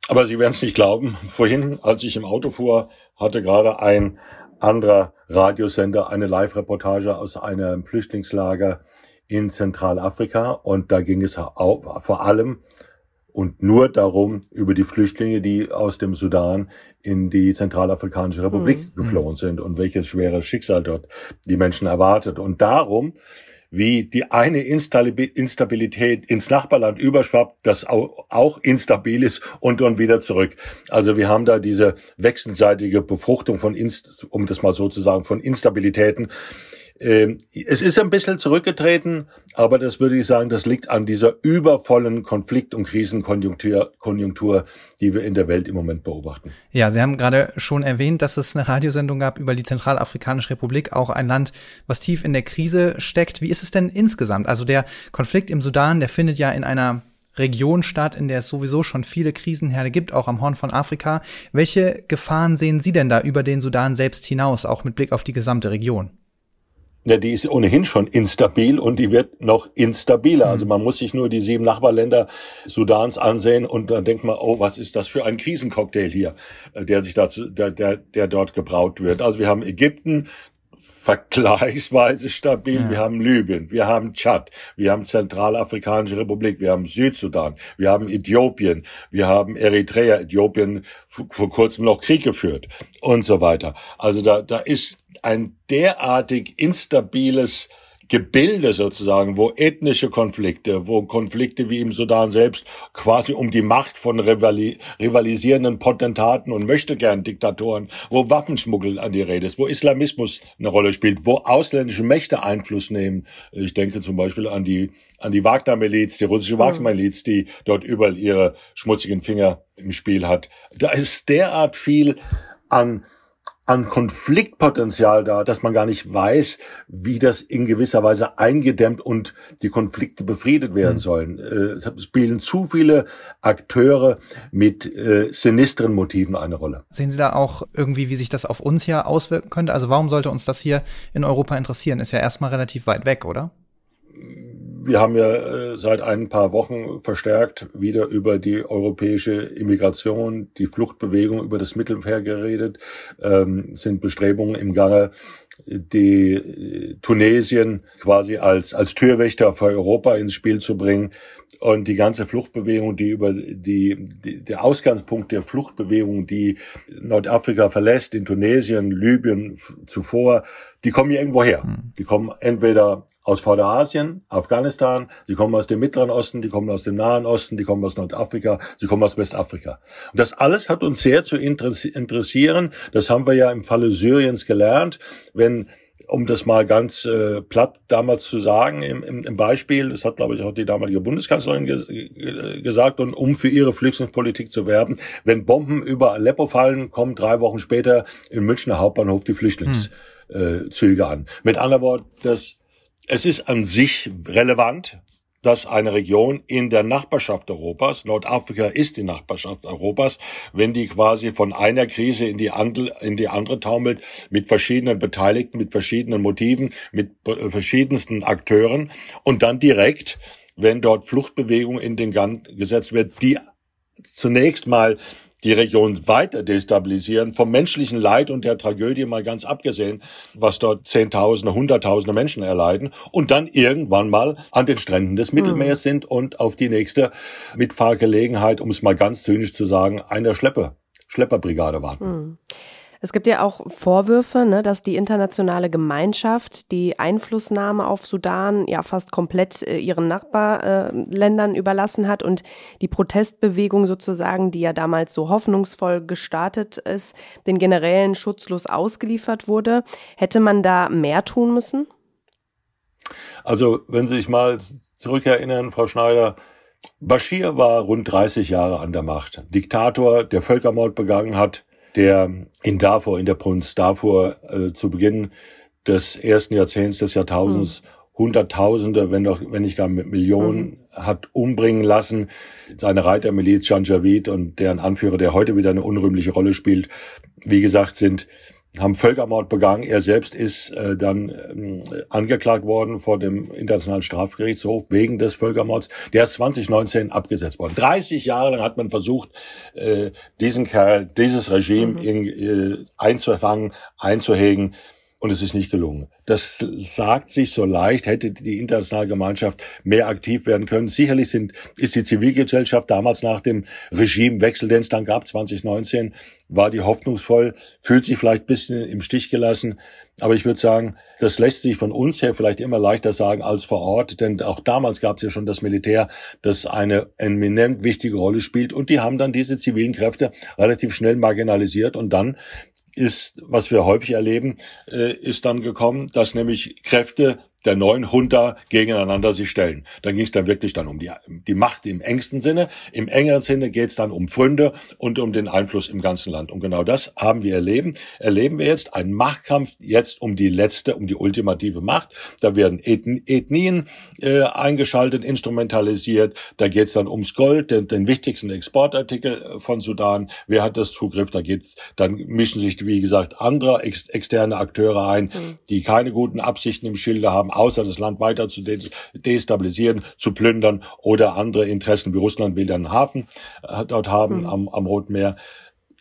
Speaker 12: Aber Sie werden es nicht glauben, vorhin, als ich im Auto fuhr, hatte gerade ein anderer Radiosender eine Live-Reportage aus einem Flüchtlingslager in Zentralafrika und da ging es vor allem und nur darum, über die Flüchtlinge, die aus dem Sudan in die Zentralafrikanische Republik mhm. geflohen sind und welches schweres Schicksal dort die Menschen erwartet. Und darum, wie die eine Instabilität ins Nachbarland überschwappt, das auch instabil ist und dann wieder zurück. Also wir haben da diese wechselseitige Befruchtung von, um das mal so zu sagen, von Instabilitäten es ist ein bisschen zurückgetreten, aber das würde ich sagen, das liegt an dieser übervollen Konflikt- und Krisenkonjunktur, Konjunktur, die wir in der Welt im Moment beobachten.
Speaker 2: Ja, Sie haben gerade schon erwähnt, dass es eine Radiosendung gab über die Zentralafrikanische Republik, auch ein Land, was tief in der Krise steckt. Wie ist es denn insgesamt? Also der Konflikt im Sudan, der findet ja in einer Region statt, in der es sowieso schon viele Krisenherde gibt, auch am Horn von Afrika. Welche Gefahren sehen Sie denn da über den Sudan selbst hinaus, auch mit Blick auf die gesamte Region?
Speaker 12: Ja, die ist ohnehin schon instabil und die wird noch instabiler. Also mhm. man muss sich nur die sieben Nachbarländer Sudans ansehen und dann denkt man, oh, was ist das für ein Krisencocktail hier, äh, der sich dazu, der, der, der dort gebraut wird. Also wir haben Ägypten, vergleichsweise stabil. Ja. Wir haben Libyen, wir haben Tschad, wir haben Zentralafrikanische Republik, wir haben Südsudan, wir haben Äthiopien, wir haben Eritrea, Äthiopien vor kurzem noch Krieg geführt und so weiter. Also da, da ist ein derartig instabiles Gebilde sozusagen, wo ethnische Konflikte, wo Konflikte wie im Sudan selbst quasi um die Macht von rivali rivalisierenden Potentaten und möchtegern Diktatoren, wo Waffenschmuggel an die Rede ist, wo Islamismus eine Rolle spielt, wo ausländische Mächte Einfluss nehmen. Ich denke zum Beispiel an die, an die Wagner-Miliz, die russische Wagner-Miliz, die dort überall ihre schmutzigen Finger im Spiel hat. Da ist derart viel an an Konfliktpotenzial da, dass man gar nicht weiß, wie das in gewisser Weise eingedämmt und die Konflikte befriedet werden mhm. sollen. Äh, es spielen zu viele Akteure mit äh, sinistren Motiven eine Rolle.
Speaker 2: Sehen Sie da auch irgendwie, wie sich das auf uns hier auswirken könnte? Also warum sollte uns das hier in Europa interessieren? Ist ja erstmal relativ weit weg, oder?
Speaker 12: Wir haben ja äh, seit ein paar Wochen verstärkt wieder über die europäische Immigration, die Fluchtbewegung über das Mittelmeer geredet, ähm, sind Bestrebungen im Gange, die äh, Tunesien quasi als, als Türwächter für Europa ins Spiel zu bringen und die ganze Fluchtbewegung, die über die, die der Ausgangspunkt der Fluchtbewegung, die Nordafrika verlässt, in Tunesien, Libyen zuvor, die kommen hier irgendwo her. Hm. Die kommen entweder aus Vorderasien, Afghanistan, sie kommen aus dem Mittleren Osten, die kommen aus dem Nahen Osten, die kommen aus Nordafrika, sie kommen aus Westafrika. Und das alles hat uns sehr zu interessieren. Das haben wir ja im Falle Syriens gelernt. Wenn um das mal ganz äh, platt damals zu sagen, im, im, im Beispiel, das hat, glaube ich, auch die damalige Bundeskanzlerin ges gesagt, und um für ihre Flüchtlingspolitik zu werben, wenn Bomben über Aleppo fallen, kommen drei Wochen später im Münchner Hauptbahnhof die Flüchtlingszüge hm. an. Mit anderen Worten, das, es ist an sich relevant, dass eine Region in der Nachbarschaft Europas, Nordafrika ist die Nachbarschaft Europas, wenn die quasi von einer Krise in die andere, in die andere taumelt, mit verschiedenen Beteiligten, mit verschiedenen Motiven, mit verschiedensten Akteuren und dann direkt, wenn dort Fluchtbewegung in den Gang gesetzt wird, die zunächst mal die Region weiter destabilisieren, vom menschlichen Leid und der Tragödie mal ganz abgesehen, was dort Zehntausende, Hunderttausende Menschen erleiden und dann irgendwann mal an den Stränden des Mittelmeers mhm. sind und auf die nächste Mitfahrgelegenheit, um es mal ganz zynisch zu sagen, einer Schleppe, Schlepperbrigade warten. Mhm.
Speaker 1: Es gibt ja auch Vorwürfe, ne, dass die internationale Gemeinschaft die Einflussnahme auf Sudan ja fast komplett äh, ihren Nachbarländern äh, überlassen hat und die Protestbewegung sozusagen, die ja damals so hoffnungsvoll gestartet ist, den Generälen schutzlos ausgeliefert wurde. Hätte man da mehr tun müssen?
Speaker 12: Also, wenn Sie sich mal zurückerinnern, Frau Schneider, Bashir war rund 30 Jahre an der Macht. Diktator, der Völkermord begangen hat, der in Darfur, in der Provinz Darfur äh, zu Beginn des ersten Jahrzehnts des Jahrtausends mhm. Hunderttausende, wenn doch, wenn nicht gar Millionen, mhm. hat umbringen lassen. Seine Reitermiliz Janjaweed und deren Anführer, der heute wieder eine unrühmliche Rolle spielt, wie gesagt, sind haben Völkermord begangen. Er selbst ist äh, dann ähm, angeklagt worden vor dem Internationalen Strafgerichtshof wegen des Völkermords. Der ist 2019 abgesetzt worden. 30 Jahre lang hat man versucht, äh, diesen Kerl, dieses Regime mhm. in, äh, einzufangen, einzuhegen und es ist nicht gelungen. Das sagt sich so leicht, hätte die internationale Gemeinschaft mehr aktiv werden können. Sicherlich sind, ist die Zivilgesellschaft damals nach dem Regimewechsel, den es dann gab, 2019, war die hoffnungsvoll, fühlt sich vielleicht ein bisschen im Stich gelassen. Aber ich würde sagen, das lässt sich von uns her vielleicht immer leichter sagen als vor Ort, denn auch damals gab es ja schon das Militär, das eine eminent wichtige Rolle spielt. Und die haben dann diese zivilen Kräfte relativ schnell marginalisiert und dann ist, was wir häufig erleben, äh, ist dann gekommen, dass nämlich Kräfte der neuen Junta gegeneinander sich stellen. Dann ging es dann wirklich dann um die, die Macht im engsten Sinne. Im engeren Sinne geht es dann um Pfründe und um den Einfluss im ganzen Land. Und genau das haben wir erleben. Erleben wir jetzt einen Machtkampf jetzt um die letzte, um die ultimative Macht. Da werden Ethnien äh, eingeschaltet, instrumentalisiert. Da geht es dann ums Gold, den, den wichtigsten Exportartikel äh, von Sudan. Wer hat das Zugriff? Da geht's, dann mischen sich, wie gesagt, andere ex externe Akteure ein, mhm. die keine guten Absichten im Schilde haben außer das Land weiter zu destabilisieren, zu plündern oder andere Interessen wie Russland will einen Hafen äh, dort haben mhm. am, am Roten Meer.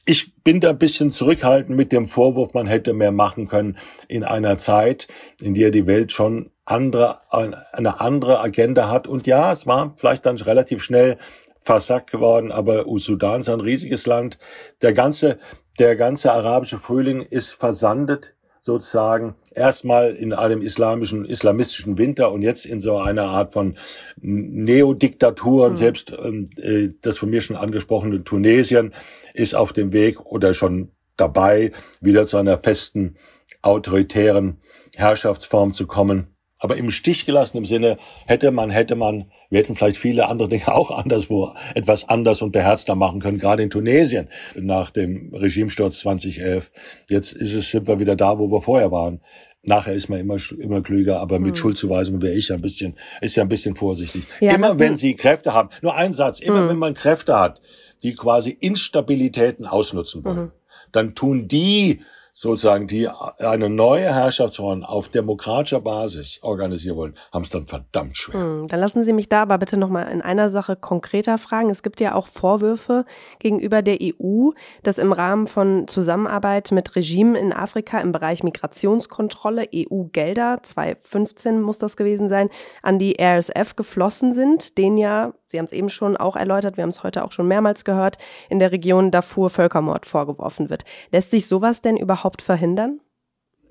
Speaker 12: Ich bin da ein bisschen zurückhaltend mit dem Vorwurf, man hätte mehr machen können in einer Zeit, in der die Welt schon andere, eine andere Agenda hat. Und ja, es war vielleicht dann relativ schnell versackt geworden, aber Sudan ist ein riesiges Land. Der ganze, der ganze arabische Frühling ist versandet sozusagen erstmal in einem islamischen, islamistischen Winter und jetzt in so einer Art von Neodiktatur. Und mhm. selbst ähm, äh, das von mir schon angesprochene Tunesien ist auf dem Weg oder schon dabei, wieder zu einer festen, autoritären Herrschaftsform zu kommen aber im Stich gelassen im Sinne, hätte man, hätte man, wir hätten vielleicht viele andere Dinge auch anderswo etwas anders und beherzter machen können, gerade in Tunesien nach dem Regimesturz 2011. Jetzt ist es, sind wir wieder da, wo wir vorher waren. Nachher ist man immer, immer klüger, aber mit hm. Schuldzuweisungen wäre ich ja ein bisschen, ist ja ein bisschen vorsichtig. Ja, immer wenn Sie Kräfte haben, nur ein Satz, immer hm. wenn man Kräfte hat, die quasi Instabilitäten ausnutzen wollen, mhm. dann tun die sozusagen, die eine neue Herrschaftsform auf demokratischer Basis organisieren wollen, haben es dann verdammt schwer. Hm,
Speaker 1: dann lassen Sie mich da aber bitte nochmal in einer Sache konkreter fragen. Es gibt ja auch Vorwürfe gegenüber der EU, dass im Rahmen von Zusammenarbeit mit Regimen in Afrika im Bereich Migrationskontrolle EU-Gelder, 2015 muss das gewesen sein, an die RSF geflossen sind, den ja Sie haben es eben schon auch erläutert, wir haben es heute auch schon mehrmals gehört, in der Region Darfur Völkermord vorgeworfen wird. Lässt sich sowas denn überhaupt verhindern?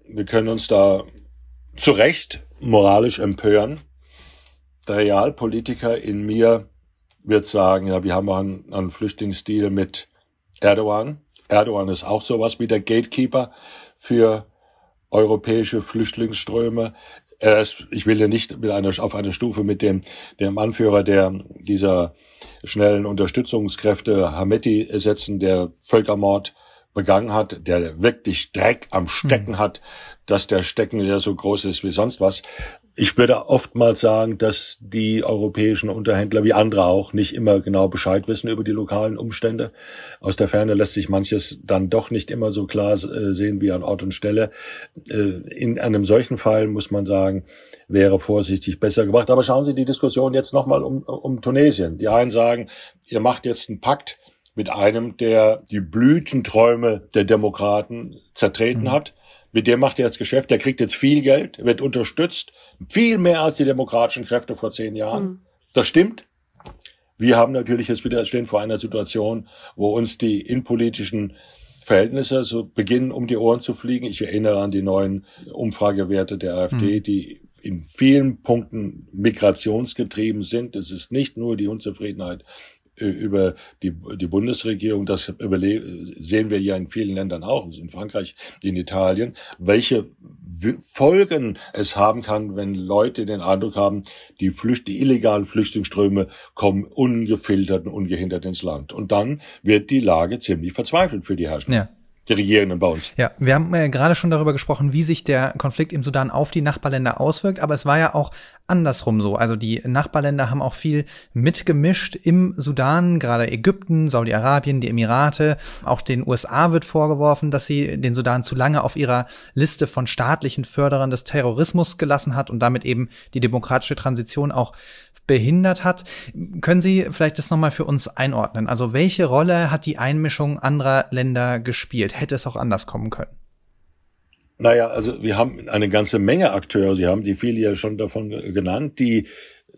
Speaker 12: Wir können uns da zu Recht moralisch empören. Der Realpolitiker in mir wird sagen, ja, wir haben einen, einen Flüchtlingsdeal mit Erdogan. Erdogan ist auch sowas wie der Gatekeeper für europäische Flüchtlingsströme. Ich will ja nicht mit einer, auf einer Stufe mit dem, dem Anführer der, dieser schnellen Unterstützungskräfte Hameti setzen, der Völkermord begangen hat, der wirklich Dreck am Stecken hm. hat, dass der Stecken ja so groß ist wie sonst was. Ich würde oftmals sagen, dass die europäischen Unterhändler wie andere auch nicht immer genau Bescheid wissen über die lokalen Umstände. Aus der Ferne lässt sich manches dann doch nicht immer so klar äh, sehen wie an Ort und Stelle. Äh, in einem solchen Fall muss man sagen, wäre vorsichtig besser gemacht. Aber schauen Sie die Diskussion jetzt nochmal um, um Tunesien. Die einen sagen, ihr macht jetzt einen Pakt mit einem, der die Blütenträume der Demokraten zertreten mhm. hat. Mit dem macht er jetzt Geschäft. Der kriegt jetzt viel Geld, wird unterstützt, viel mehr als die demokratischen Kräfte vor zehn Jahren. Mhm. Das stimmt. Wir haben natürlich jetzt wieder stehen vor einer Situation, wo uns die innenpolitischen Verhältnisse so beginnen, um die Ohren zu fliegen. Ich erinnere an die neuen Umfragewerte der AfD, mhm. die in vielen Punkten migrationsgetrieben sind. Es ist nicht nur die Unzufriedenheit über die, die Bundesregierung, das sehen wir ja in vielen Ländern auch, in Frankreich, in Italien, welche Folgen es haben kann, wenn Leute den Eindruck haben, die, Flücht, die illegalen Flüchtlingsströme kommen ungefiltert und ungehindert ins Land. Und dann wird die Lage ziemlich verzweifelt für die Herrscher. Ja die Regierenden bei uns.
Speaker 2: Ja, wir haben äh, gerade schon darüber gesprochen, wie sich der Konflikt im Sudan auf die Nachbarländer auswirkt, aber es war ja auch andersrum so. Also die Nachbarländer haben auch viel mitgemischt im Sudan, gerade Ägypten, Saudi-Arabien, die Emirate. Auch den USA wird vorgeworfen, dass sie den Sudan zu lange auf ihrer Liste von staatlichen Förderern des Terrorismus gelassen hat und damit eben die demokratische Transition auch behindert hat. Können Sie vielleicht das nochmal für uns einordnen? Also welche Rolle hat die Einmischung anderer Länder gespielt? Hätte es auch anders kommen können?
Speaker 12: Naja, also wir haben eine ganze Menge Akteure, Sie haben die viele ja schon davon genannt, die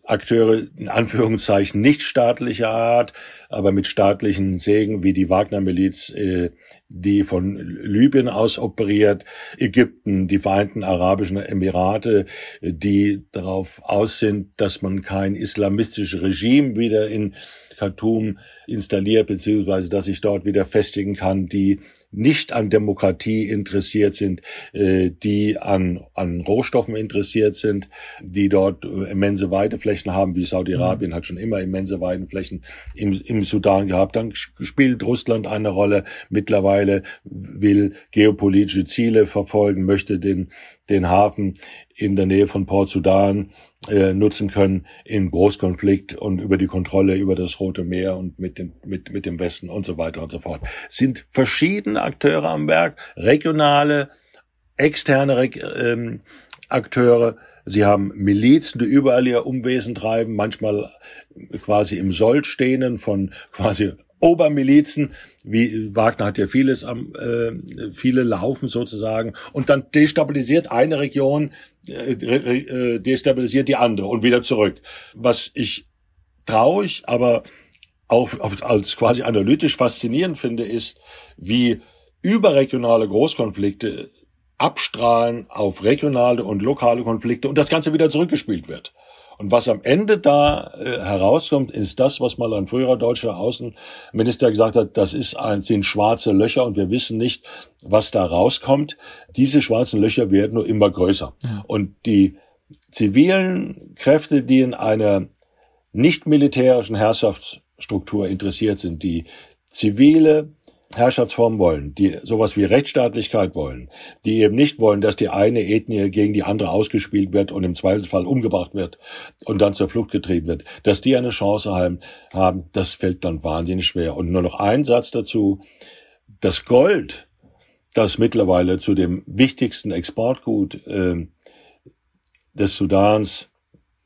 Speaker 12: Akteure in Anführungszeichen nicht staatlicher Art, aber mit staatlichen Segen wie die Wagner-Miliz, äh, die von Libyen aus operiert, Ägypten, die Vereinten Arabischen Emirate, die darauf aus sind, dass man kein islamistisches Regime wieder in Khartoum installiert, beziehungsweise dass sich dort wieder festigen kann, die nicht an Demokratie interessiert sind, äh, die an, an Rohstoffen interessiert sind, die dort äh, immense Weideflächen haben, wie Saudi-Arabien mhm. hat schon immer immense Weidenflächen im, im Sudan gehabt. Dann spielt Russland eine Rolle. Mittlerweile will geopolitische Ziele verfolgen, möchte den, den Hafen in der Nähe von Port Sudan äh, nutzen können im Großkonflikt und über die Kontrolle über das Rote Meer und mit dem, mit, mit dem Westen und so weiter und so fort. Es sind verschiedene Akteure am Werk, regionale, externe ähm, Akteure. Sie haben Milizen, die überall ihr Umwesen treiben, manchmal quasi im Soll stehenden von quasi Obermilizen, wie Wagner hat ja vieles am, äh, viele laufen sozusagen, und dann destabilisiert eine Region, äh, äh, destabilisiert die andere und wieder zurück. Was ich traurig, aber auch als quasi analytisch faszinierend finde, ist, wie überregionale Großkonflikte abstrahlen auf regionale und lokale Konflikte und das Ganze wieder zurückgespielt wird. Und was am Ende da äh, herauskommt, ist das, was mal ein früherer deutscher Außenminister gesagt hat, das ist ein, sind schwarze Löcher und wir wissen nicht, was da rauskommt. Diese schwarzen Löcher werden nur immer größer. Ja. Und die zivilen Kräfte, die in einer nicht militärischen Herrschaftsstruktur interessiert sind, die zivile Herrschaftsform wollen, die sowas wie Rechtsstaatlichkeit wollen, die eben nicht wollen, dass die eine Ethnie gegen die andere ausgespielt wird und im Zweifelsfall umgebracht wird und dann zur Flucht getrieben wird, dass die eine Chance haben, haben das fällt dann wahnsinnig schwer. Und nur noch ein Satz dazu. Das Gold, das mittlerweile zu dem wichtigsten Exportgut äh, des Sudans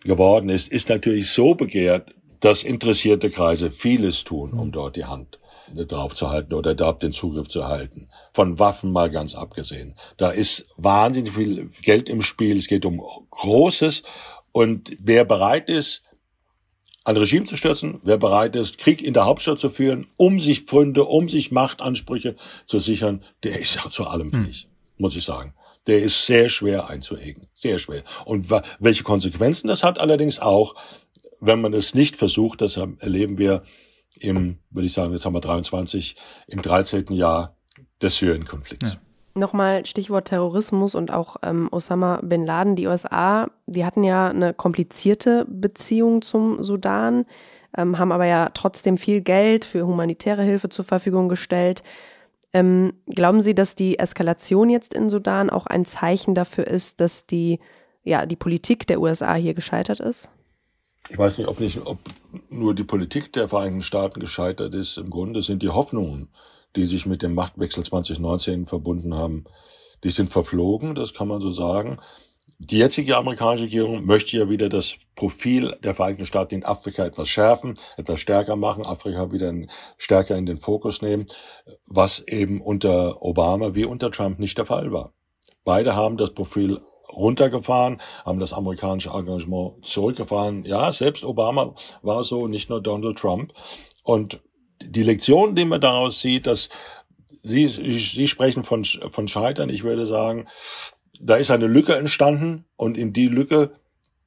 Speaker 12: geworden ist, ist natürlich so begehrt, dass interessierte Kreise vieles tun, um dort die Hand drauf zu halten oder da den Zugriff zu halten. Von Waffen mal ganz abgesehen. Da ist wahnsinnig viel Geld im Spiel. Es geht um Großes. Und wer bereit ist, ein Regime zu stürzen, wer bereit ist, Krieg in der Hauptstadt zu führen, um sich Pfründe, um sich Machtansprüche zu sichern, der ist ja zu allem hm. fähig, hm. muss ich sagen. Der ist sehr schwer einzuhegen, sehr schwer. Und welche Konsequenzen das hat allerdings auch, wenn man es nicht versucht, das erleben wir im, würde ich sagen, jetzt haben wir 23, im 13. Jahr des Syrien-Konflikts. Ja.
Speaker 1: Nochmal Stichwort Terrorismus und auch ähm, Osama bin Laden. Die USA, die hatten ja eine komplizierte Beziehung zum Sudan, ähm, haben aber ja trotzdem viel Geld für humanitäre Hilfe zur Verfügung gestellt. Ähm, glauben Sie, dass die Eskalation jetzt in Sudan auch ein Zeichen dafür ist, dass die, ja, die Politik der USA hier gescheitert ist?
Speaker 12: Ich weiß nicht, ob nicht, ob nur die Politik der Vereinigten Staaten gescheitert ist. Im Grunde sind die Hoffnungen die sich mit dem Machtwechsel 2019 verbunden haben, die sind verflogen, das kann man so sagen. Die jetzige amerikanische Regierung möchte ja wieder das Profil der Vereinigten Staaten in Afrika etwas schärfen, etwas stärker machen, Afrika wieder stärker in den Fokus nehmen, was eben unter Obama wie unter Trump nicht der Fall war. Beide haben das Profil runtergefahren, haben das amerikanische Engagement zurückgefahren. Ja, selbst Obama war so, nicht nur Donald Trump. Und die Lektion, die man daraus sieht, dass Sie, Sie sprechen von, von Scheitern. Ich würde sagen, da ist eine Lücke entstanden und in die Lücke,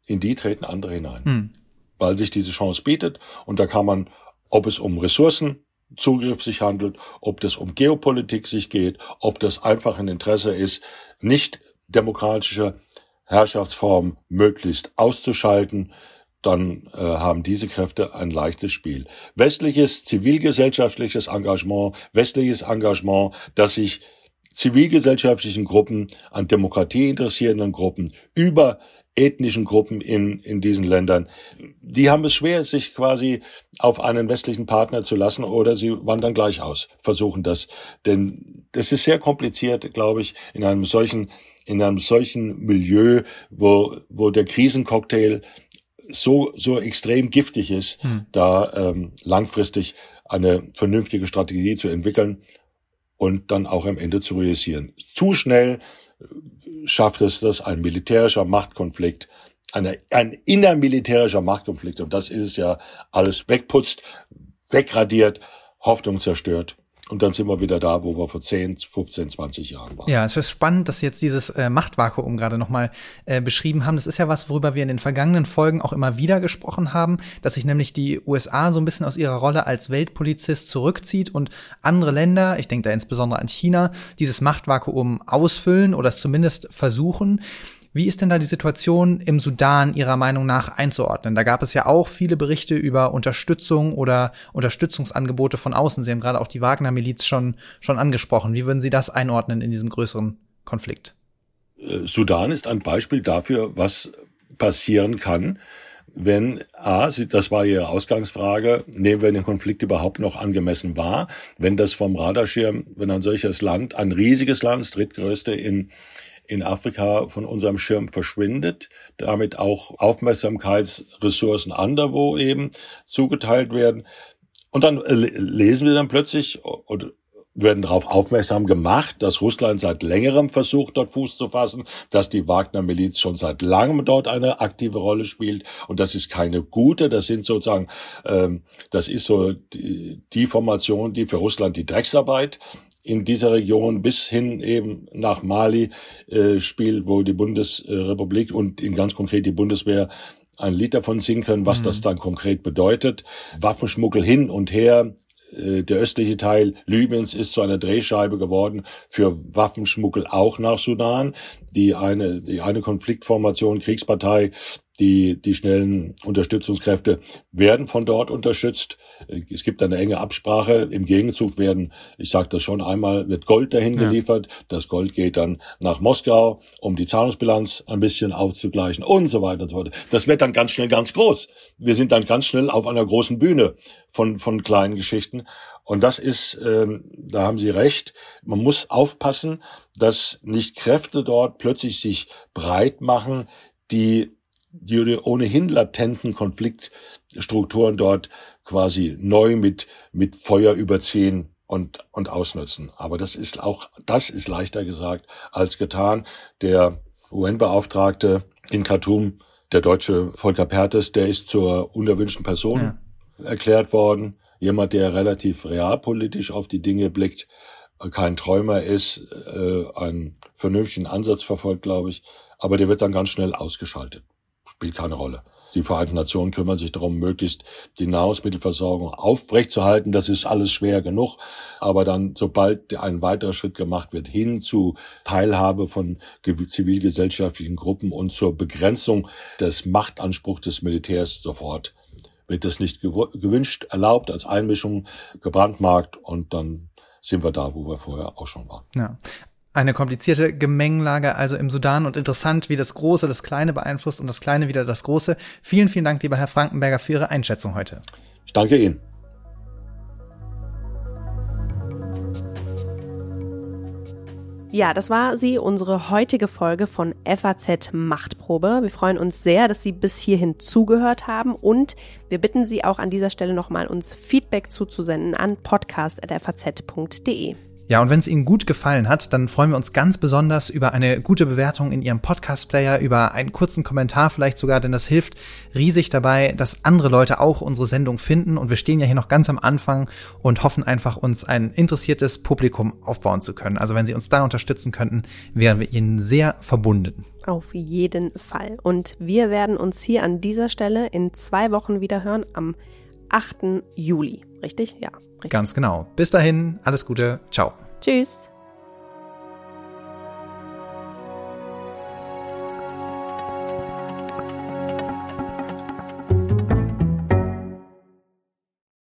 Speaker 12: in die treten andere hinein. Hm. Weil sich diese Chance bietet und da kann man, ob es um Ressourcenzugriff sich handelt, ob das um Geopolitik sich geht, ob das einfach ein Interesse ist, nicht demokratische Herrschaftsformen möglichst auszuschalten, dann äh, haben diese Kräfte ein leichtes Spiel. Westliches zivilgesellschaftliches Engagement, westliches Engagement, das sich zivilgesellschaftlichen Gruppen, an Demokratie interessierenden Gruppen, über ethnischen Gruppen in, in diesen Ländern, die haben es schwer, sich quasi auf einen westlichen Partner zu lassen oder sie wandern gleich aus, versuchen das. Denn das ist sehr kompliziert, glaube ich, in einem solchen, in einem solchen Milieu, wo, wo der Krisencocktail so, so extrem giftig ist, hm. da ähm, langfristig eine vernünftige Strategie zu entwickeln und dann auch am Ende zu realisieren. Zu schnell äh, schafft es das ein militärischer Machtkonflikt, eine, ein innermilitärischer Machtkonflikt, und das ist es ja, alles wegputzt, wegradiert, Hoffnung zerstört. Und dann sind wir wieder da, wo wir vor 10, 15, 20 Jahren waren.
Speaker 2: Ja, es ist spannend, dass Sie jetzt dieses äh, Machtvakuum gerade nochmal äh, beschrieben haben. Das ist ja was, worüber wir in den vergangenen Folgen auch immer wieder gesprochen haben, dass sich nämlich die USA so ein bisschen aus ihrer Rolle als Weltpolizist zurückzieht und andere Länder, ich denke da insbesondere an China, dieses Machtvakuum ausfüllen oder es zumindest versuchen. Wie ist denn da die Situation im Sudan Ihrer Meinung nach einzuordnen? Da gab es ja auch viele Berichte über Unterstützung oder Unterstützungsangebote von außen. Sie haben gerade auch die Wagner-Miliz schon, schon angesprochen. Wie würden Sie das einordnen in diesem größeren Konflikt?
Speaker 12: Äh, Sudan ist ein Beispiel dafür, was passieren kann, wenn A, das war Ihre Ausgangsfrage, nehmen wir den Konflikt überhaupt noch angemessen wahr, wenn das vom Radarschirm, wenn ein solches Land, ein riesiges Land, das drittgrößte in in Afrika von unserem Schirm verschwindet, damit auch Aufmerksamkeitsressourcen anderwo eben zugeteilt werden. Und dann äh, lesen wir dann plötzlich oder werden darauf aufmerksam gemacht, dass Russland seit längerem versucht, dort Fuß zu fassen, dass die Wagner-Miliz schon seit langem dort eine aktive Rolle spielt und das ist keine gute, das sind sozusagen, ähm, das ist so die, die Formation, die für Russland die Drecksarbeit in dieser Region bis hin eben nach Mali äh, spielt, wo die Bundesrepublik und in ganz konkret die Bundeswehr ein Lied davon singen können, was mhm. das dann konkret bedeutet. Waffenschmuggel hin und her. Äh, der östliche Teil Libyens ist zu einer Drehscheibe geworden für Waffenschmuggel auch nach Sudan. Die eine, die eine Konfliktformation, Kriegspartei, die, die schnellen Unterstützungskräfte werden von dort unterstützt. Es gibt eine enge Absprache. Im Gegenzug werden, ich sage das schon einmal, wird Gold dahin ja. geliefert. Das Gold geht dann nach Moskau, um die Zahlungsbilanz ein bisschen aufzugleichen und so weiter und so weiter. Das wird dann ganz schnell ganz groß. Wir sind dann ganz schnell auf einer großen Bühne von, von kleinen Geschichten. Und das ist, ähm, da haben Sie recht, man muss aufpassen, dass nicht Kräfte dort plötzlich sich breit machen, die die ohnehin latenten Konfliktstrukturen dort quasi neu mit, mit Feuer überziehen und, und ausnutzen. Aber das ist auch, das ist leichter gesagt als getan. Der UN-Beauftragte in Khartoum, der deutsche Volker Pertes, der ist zur unerwünschten Person ja. erklärt worden. Jemand, der relativ realpolitisch auf die Dinge blickt, kein Träumer ist, äh, einen vernünftigen Ansatz verfolgt, glaube ich. Aber der wird dann ganz schnell ausgeschaltet spielt keine Rolle. Die Vereinten Nationen kümmern sich darum, möglichst die Nahrungsmittelversorgung aufrechtzuerhalten. Das ist alles schwer genug. Aber dann, sobald ein weiterer Schritt gemacht wird, hin zu Teilhabe von zivilgesellschaftlichen Gruppen und zur Begrenzung des Machtanspruchs des Militärs sofort, wird das nicht gewünscht, erlaubt, als Einmischung gebrandmarkt und dann sind wir da, wo wir vorher auch schon waren.
Speaker 2: Ja. Eine komplizierte Gemengelage also im Sudan und interessant, wie das Große das Kleine beeinflusst und das Kleine wieder das Große. Vielen, vielen Dank, lieber Herr Frankenberger, für Ihre Einschätzung heute.
Speaker 12: Ich danke Ihnen.
Speaker 1: Ja, das war sie, unsere heutige Folge von FAZ Machtprobe. Wir freuen uns sehr, dass Sie bis hierhin zugehört haben und wir bitten Sie auch an dieser Stelle nochmal, uns Feedback zuzusenden an podcast.faz.de.
Speaker 2: Ja, und wenn es Ihnen gut gefallen hat, dann freuen wir uns ganz besonders über eine gute Bewertung in Ihrem Podcast-Player, über einen kurzen Kommentar vielleicht sogar, denn das hilft riesig dabei, dass andere Leute auch unsere Sendung finden. Und wir stehen ja hier noch ganz am Anfang und hoffen einfach, uns ein interessiertes Publikum aufbauen zu können. Also wenn Sie uns da unterstützen könnten, wären wir Ihnen sehr verbunden.
Speaker 1: Auf jeden Fall. Und wir werden uns hier an dieser Stelle in zwei Wochen wieder hören, am 8. Juli. Richtig? Ja, richtig.
Speaker 2: Ganz genau. Bis dahin, alles Gute. Ciao.
Speaker 1: Tschüss.